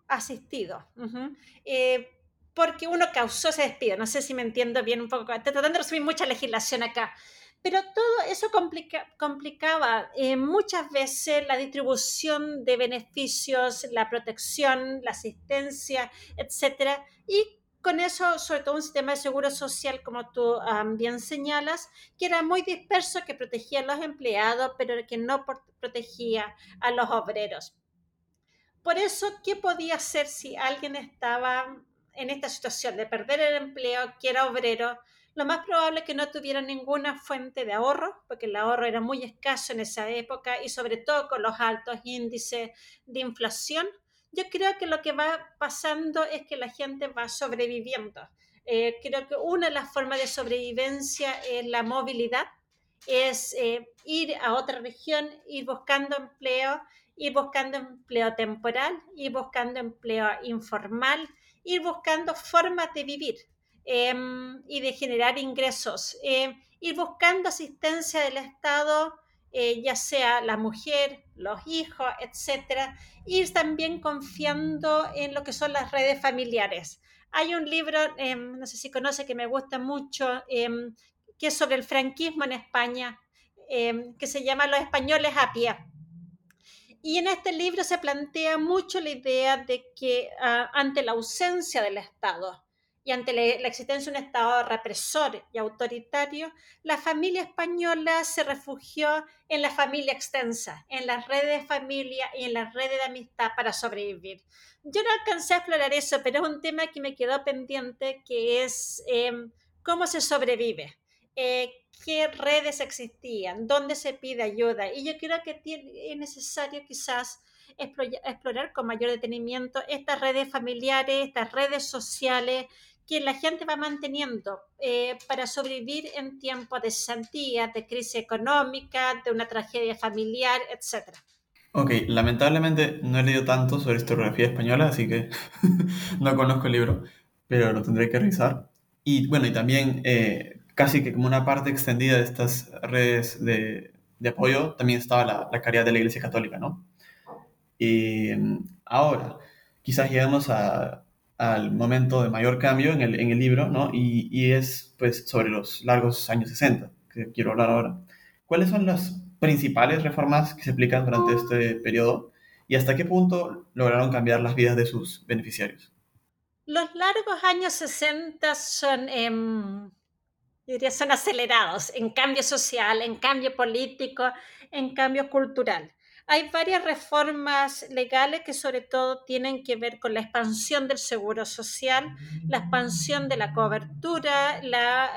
asistido. Eh, porque uno causó ese despido. No sé si me entiendo bien un poco. Estoy tratando de resumir mucha legislación acá. Pero todo eso complicaba eh, muchas veces la distribución de beneficios, la protección, la asistencia, etc. Y con eso, sobre todo un sistema de seguro social, como tú bien señalas, que era muy disperso, que protegía a los empleados, pero que no protegía a los obreros. Por eso, ¿qué podía hacer si alguien estaba en esta situación de perder el empleo, que era obrero? Lo más probable es que no tuviera ninguna fuente de ahorro, porque el ahorro era muy escaso en esa época y sobre todo con los altos índices de inflación. Yo creo que lo que va pasando es que la gente va sobreviviendo. Eh, creo que una de las formas de sobrevivencia es la movilidad, es eh, ir a otra región, ir buscando empleo, ir buscando empleo temporal, ir buscando empleo informal, ir buscando formas de vivir. Em, y de generar ingresos. Em, ir buscando asistencia del Estado, eh, ya sea la mujer, los hijos, etcétera. Ir también confiando en lo que son las redes familiares. Hay un libro, em, no sé si conoce, que me gusta mucho, que es sobre el franquismo en España, que se llama Los españoles a pie. Y en este libro se plantea mucho la idea de que ah, ante la ausencia del Estado, y ante la, existencia de un Estado represor y autoritario, la familia española se refugió en la familia extensa, en las redes de familia y en las redes de amistad para sobrevivir. Yo no alcancé a explorar eso, pero es un tema que me quedó pendiente, que es em, cómo se sobrevive. Eh, qué redes existían, dónde se pide ayuda. Y yo creo que es necesario quizás explorar con mayor detenimiento estas redes familiares, estas redes sociales que la gente va manteniendo eh, para sobrevivir en tiempos de cesantía, de crisis económica, de una tragedia familiar, etc. Ok, lamentablemente no he leído tanto sobre historiografía española, así que no conozco el libro, pero lo tendré que revisar. Y bueno, y también eh, casi que como una parte extendida de estas redes de, apoyo, también estaba la, caridad de la Iglesia Católica, ¿no? Y ahora, quizás lleguemos a, al momento de mayor cambio en el, en el libro, ¿no? Y, y, es, pues, sobre los largos años 60, que quiero hablar ahora. ¿Cuáles son las principales reformas que se aplican durante este periodo y hasta qué punto lograron cambiar las vidas de sus beneficiarios? Los largos años 60 son, eh, diría, son acelerados en cambio social, en cambio político, en cambio cultural. Hay varias reformas legales que sobre todo tienen que ver con la expansión del seguro social, la expansión de la cobertura,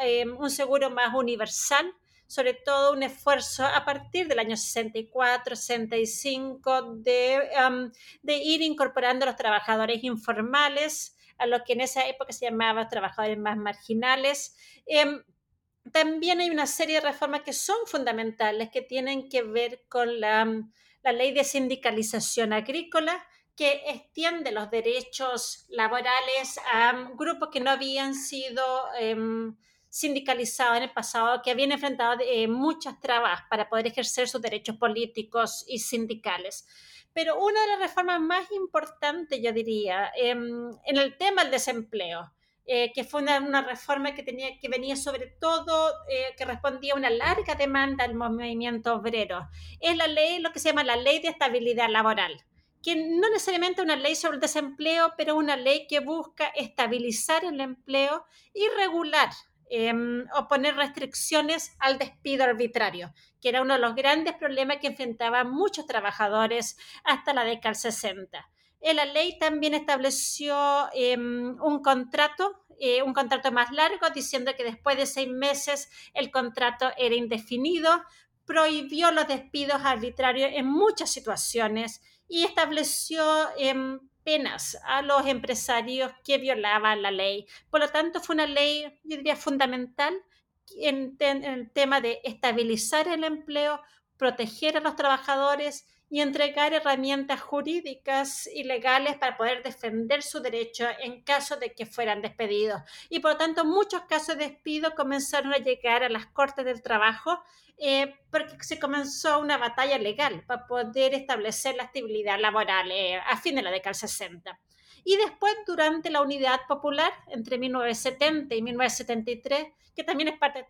eh, un seguro más universal, sobre todo un esfuerzo a partir del año 64, 65 de, um, de ir incorporando a los trabajadores informales, a lo que en esa época se llamaba trabajadores más marginales. Eh, también hay una serie de reformas que son fundamentales, que tienen que ver con la, la ley de sindicalización agrícola, que extiende los derechos laborales a grupos que no habían sido eh, sindicalizados en el pasado, que habían enfrentado eh, muchas trabas para poder ejercer sus derechos políticos y sindicales. Pero una de las reformas más importantes, yo diría, eh, en el tema del desempleo, eh, que fue una, reforma que, tenía, que venía sobre todo, eh, que respondía a una larga demanda del movimiento obrero. Es la ley, lo que se llama la ley de estabilidad laboral, que no necesariamente una ley sobre el desempleo, pero una ley que busca estabilizar el empleo y regular eh, o poner restricciones al despido arbitrario, que era uno de los grandes problemas que enfrentaban muchos trabajadores hasta la década del 60 la ley también estableció eh, un contrato, eh, un contrato más largo, diciendo que después de seis meses el contrato era indefinido, prohibió los despidos arbitrarios en muchas situaciones y estableció eh, penas a los empresarios que violaban la ley. Por lo tanto, fue una ley, yo diría, fundamental en, en el tema de estabilizar el empleo, proteger a los trabajadores y entregar herramientas jurídicas y legales para poder defender su derecho en caso de que fueran despedidos. Y por lo tanto, muchos casos de despido comenzaron a llegar a las Cortes del Trabajo eh, porque se comenzó una batalla legal para poder establecer la estabilidad laboral eh, a fin de la década del 60. Y después, durante la Unidad Popular, entre 1970 y 1973, que también es parte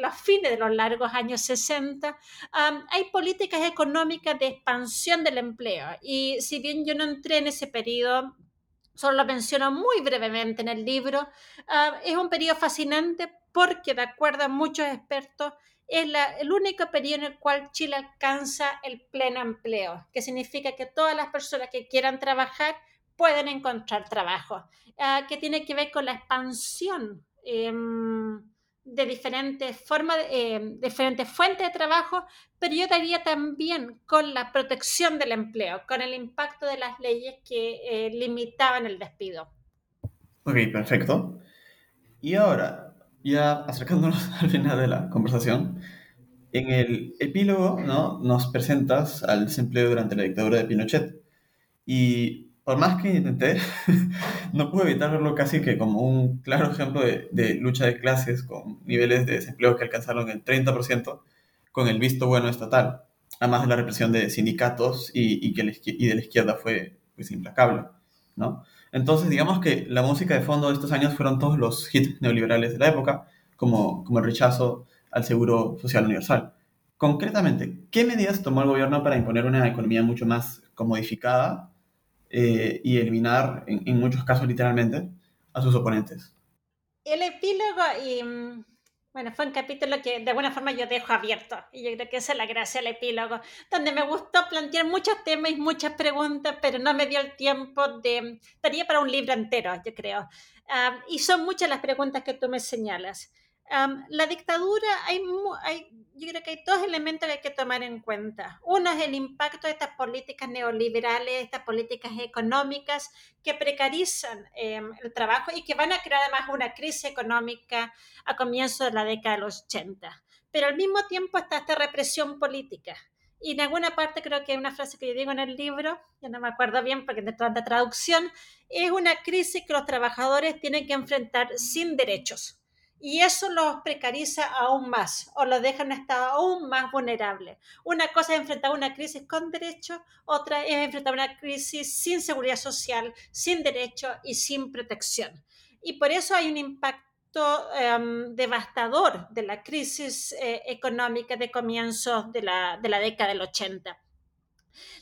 los fines de los largos años 60, um, hay políticas económicas de expansión del empleo. Y si bien yo no entré en ese periodo, solo lo menciono muy brevemente en el libro, uh, es un periodo fascinante porque, de acuerdo a muchos expertos, es la, el único periodo en el cual Chile alcanza el pleno empleo, que significa que todas las personas que quieran trabajar pueden encontrar trabajo, uh, que tiene que ver con la expansión. Eh, de diferentes formas, eh, diferentes fuentes de trabajo, pero yo daría también con la protección del empleo, con el impacto de las leyes que eh, limitaban el despido. Ok, perfecto. Y ahora, ya acercándonos al final de la conversación, en el epílogo ¿no? nos presentas al desempleo durante la dictadura de Pinochet. Y por más que intenté, no pude evitar verlo casi que como un claro ejemplo de, lucha de clases con niveles de desempleo que alcanzaron el 30% con el visto bueno estatal, además de la represión de sindicatos y, que de la izquierda fue pues, implacable, ¿no? Entonces, digamos que la música de fondo de estos años fueron todos los hits neoliberales de la época, como, como el rechazo al seguro social universal. Concretamente, ¿qué medidas tomó el gobierno para imponer una economía mucho más comodificada eh, y eliminar, en, en, muchos casos literalmente, a sus oponentes. El epílogo, y, mm, bueno, fue un capítulo que de alguna forma yo dejo abierto, y yo creo que esa es la gracia del epílogo, donde me gustó plantear muchos temas y muchas preguntas, pero no me dio el tiempo de, estaría para un libro entero, yo creo. Um, y son muchas las preguntas que tú me señalas. Um, la dictadura, hay, hay, yo creo que hay dos elementos que hay que tomar en cuenta. Uno es el impacto de estas políticas neoliberales, estas políticas económicas que precarizan eh, el trabajo y que van a crear además una crisis económica a comienzos de la década de los 80. Pero al mismo tiempo está esta represión política. Y en alguna parte creo que hay una frase que yo digo en el libro, ya no me acuerdo bien porque de tanta traducción, es una crisis que los trabajadores tienen que enfrentar sin derechos y eso los precariza aún más o los deja en un estado aún más vulnerable. Una cosa es enfrentar una crisis con derecho, otra es enfrentar una crisis sin seguridad social, sin derecho y sin protección. Y por eso hay un impacto em, devastador de la crisis eh, económica de comienzos de la, de la década del 80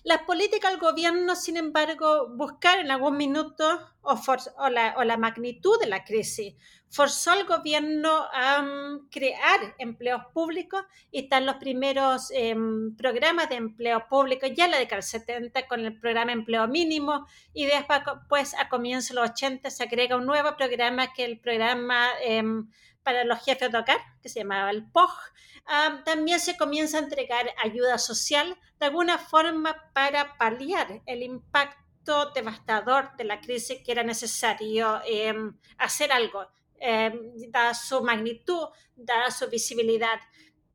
las políticas del gobierno, sin embargo, buscar en algún minuto o, la, magnitud de la crisis. Forzó al gobierno a mm, crear empleos públicos y están los primeros em, programas de empleo público ya en la década del 70 con el programa empleo mínimo y después pues, a comienzos de los 80 se agrega un nuevo programa que es el programa em, para los jefes de hogar que se llamaba el POG también se comienza a entregar ayuda social de alguna forma para paliar el impacto devastador de la crisis que era necesario em, hacer algo, em, dada su magnitud, dada su visibilidad,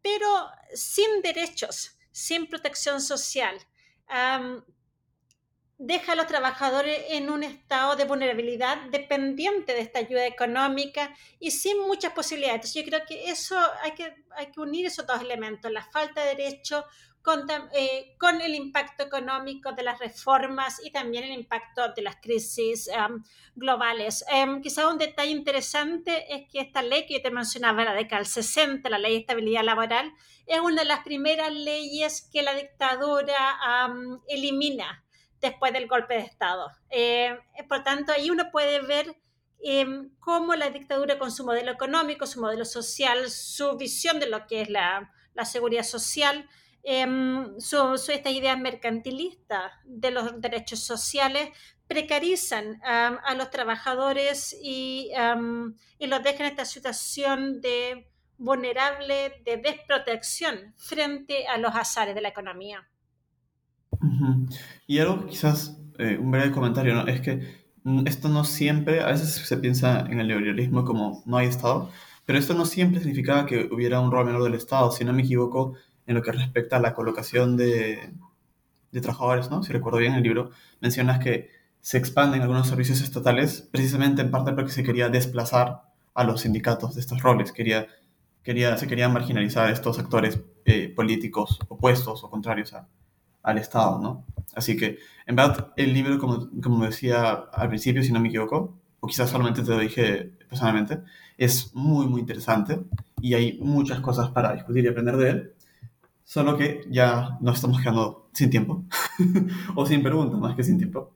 pero sin derechos, sin protección social deja a los trabajadores en un estado de vulnerabilidad dependiente de esta ayuda económica y sin muchas posibilidades. Entonces yo creo que eso hay que, hay que unir esos dos elementos, la falta de derecho con, eh, el impacto económico de las reformas y también el impacto de las crisis um, globales. Um, quizá un detalle interesante es que esta ley que yo te mencionaba, la década del 60, la ley de estabilidad laboral, es una de las primeras leyes que la dictadura um, elimina después del golpe de Estado. Eh, por tanto, ahí uno puede ver em, cómo la dictadura con su modelo económico, su modelo social, su visión de lo que es la, seguridad social, em, su, estas ideas mercantilistas de los derechos sociales precarizan a los trabajadores y, y los dejan en esta situación de vulnerable, de desprotección frente a los azares de la economía. Y algo quizás, eh, un breve comentario. Es que mm, esto no siempre, a veces se piensa en el neoliberalismo como no hay Estado, pero esto no siempre significaba que hubiera un rol menor del Estado, si no me equivoco, en lo que respecta a la colocación de, de trabajadores, ¿no? Si recuerdo bien el libro, mencionas que se expanden algunos servicios estatales precisamente en parte porque se quería desplazar a los sindicatos de estos roles, quería, quería, se querían marginalizar a estos actores eh, políticos opuestos o contrarios a, al Estado, ¿no? Así que, en verdad, el libro, como, como decía al principio, si no me equivoco, o quizás solamente te lo dije personalmente, es muy, muy interesante y hay muchas cosas para discutir y aprender de él, solo que ya nos estamos quedando sin tiempo, o sin preguntas más que sin tiempo.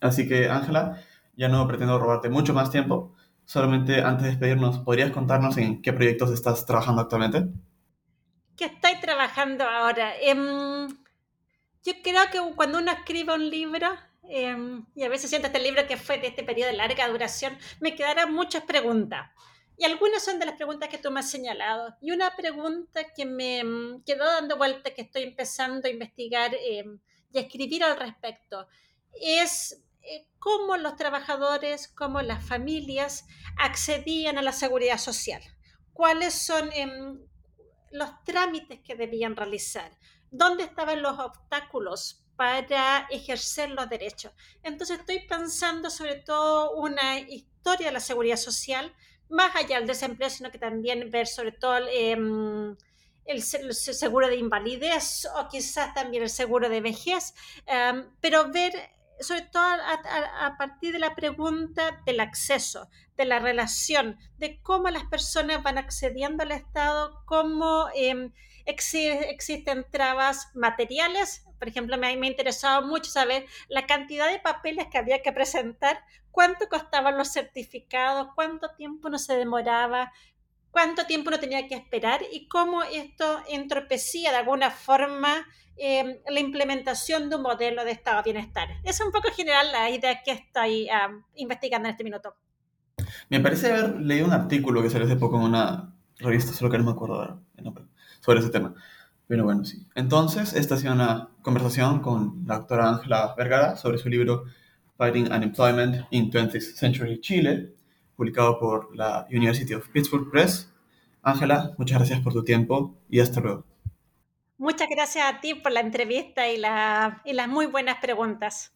Así que, Ángela, ya no pretendo robarte mucho más tiempo, solamente antes de despedirnos, ¿podrías contarnos en qué proyectos estás trabajando actualmente? ¿Qué estoy trabajando ahora? Em, yo creo que cuando uno escribe un libro, em, y a veces siento este libro que fue de este periodo de larga duración, me quedarán muchas preguntas. Y algunas son de las preguntas que tú me has señalado. Y una pregunta que me em, quedó dando vuelta, que estoy empezando a investigar em, y a escribir al respecto, es eh, cómo los trabajadores, cómo las familias accedían a la seguridad social. ¿Cuáles son los trámites que debían realizar? Dónde estaban los obstáculos para ejercer los derechos. Entonces estoy pensando sobre todo una historia de la seguridad social, más allá del desempleo, sino que también ver sobre todo em, el, seguro de invalidez o quizás también el seguro de vejez, em, pero ver sobre todo a, partir de la pregunta del acceso, de la relación, de cómo las personas van accediendo al Estado, cómo... Existen trabas materiales. Por ejemplo, me, me ha interesado mucho saber la cantidad de papeles que había que presentar, cuánto costaban los certificados, cuánto tiempo no se demoraba, cuánto tiempo no tenía que esperar y cómo esto entropecía de alguna forma em, la implementación de un modelo de estado de bienestar. Es un poco general la idea que estoy investigando en este minuto. Me parece haber leído un artículo que salió hace poco en una revista, solo que no me acuerdo ahora el nombre sobre ese tema. Pero bueno, sí. Entonces, esta ha sido una conversación con la doctora Ángela Vergara sobre su libro Fighting Unemployment in 20th Century Chile, publicado por la University of Pittsburgh Press. Ángela, muchas gracias por tu tiempo y hasta luego. Muchas gracias a ti por la entrevista y, la, y las muy buenas preguntas.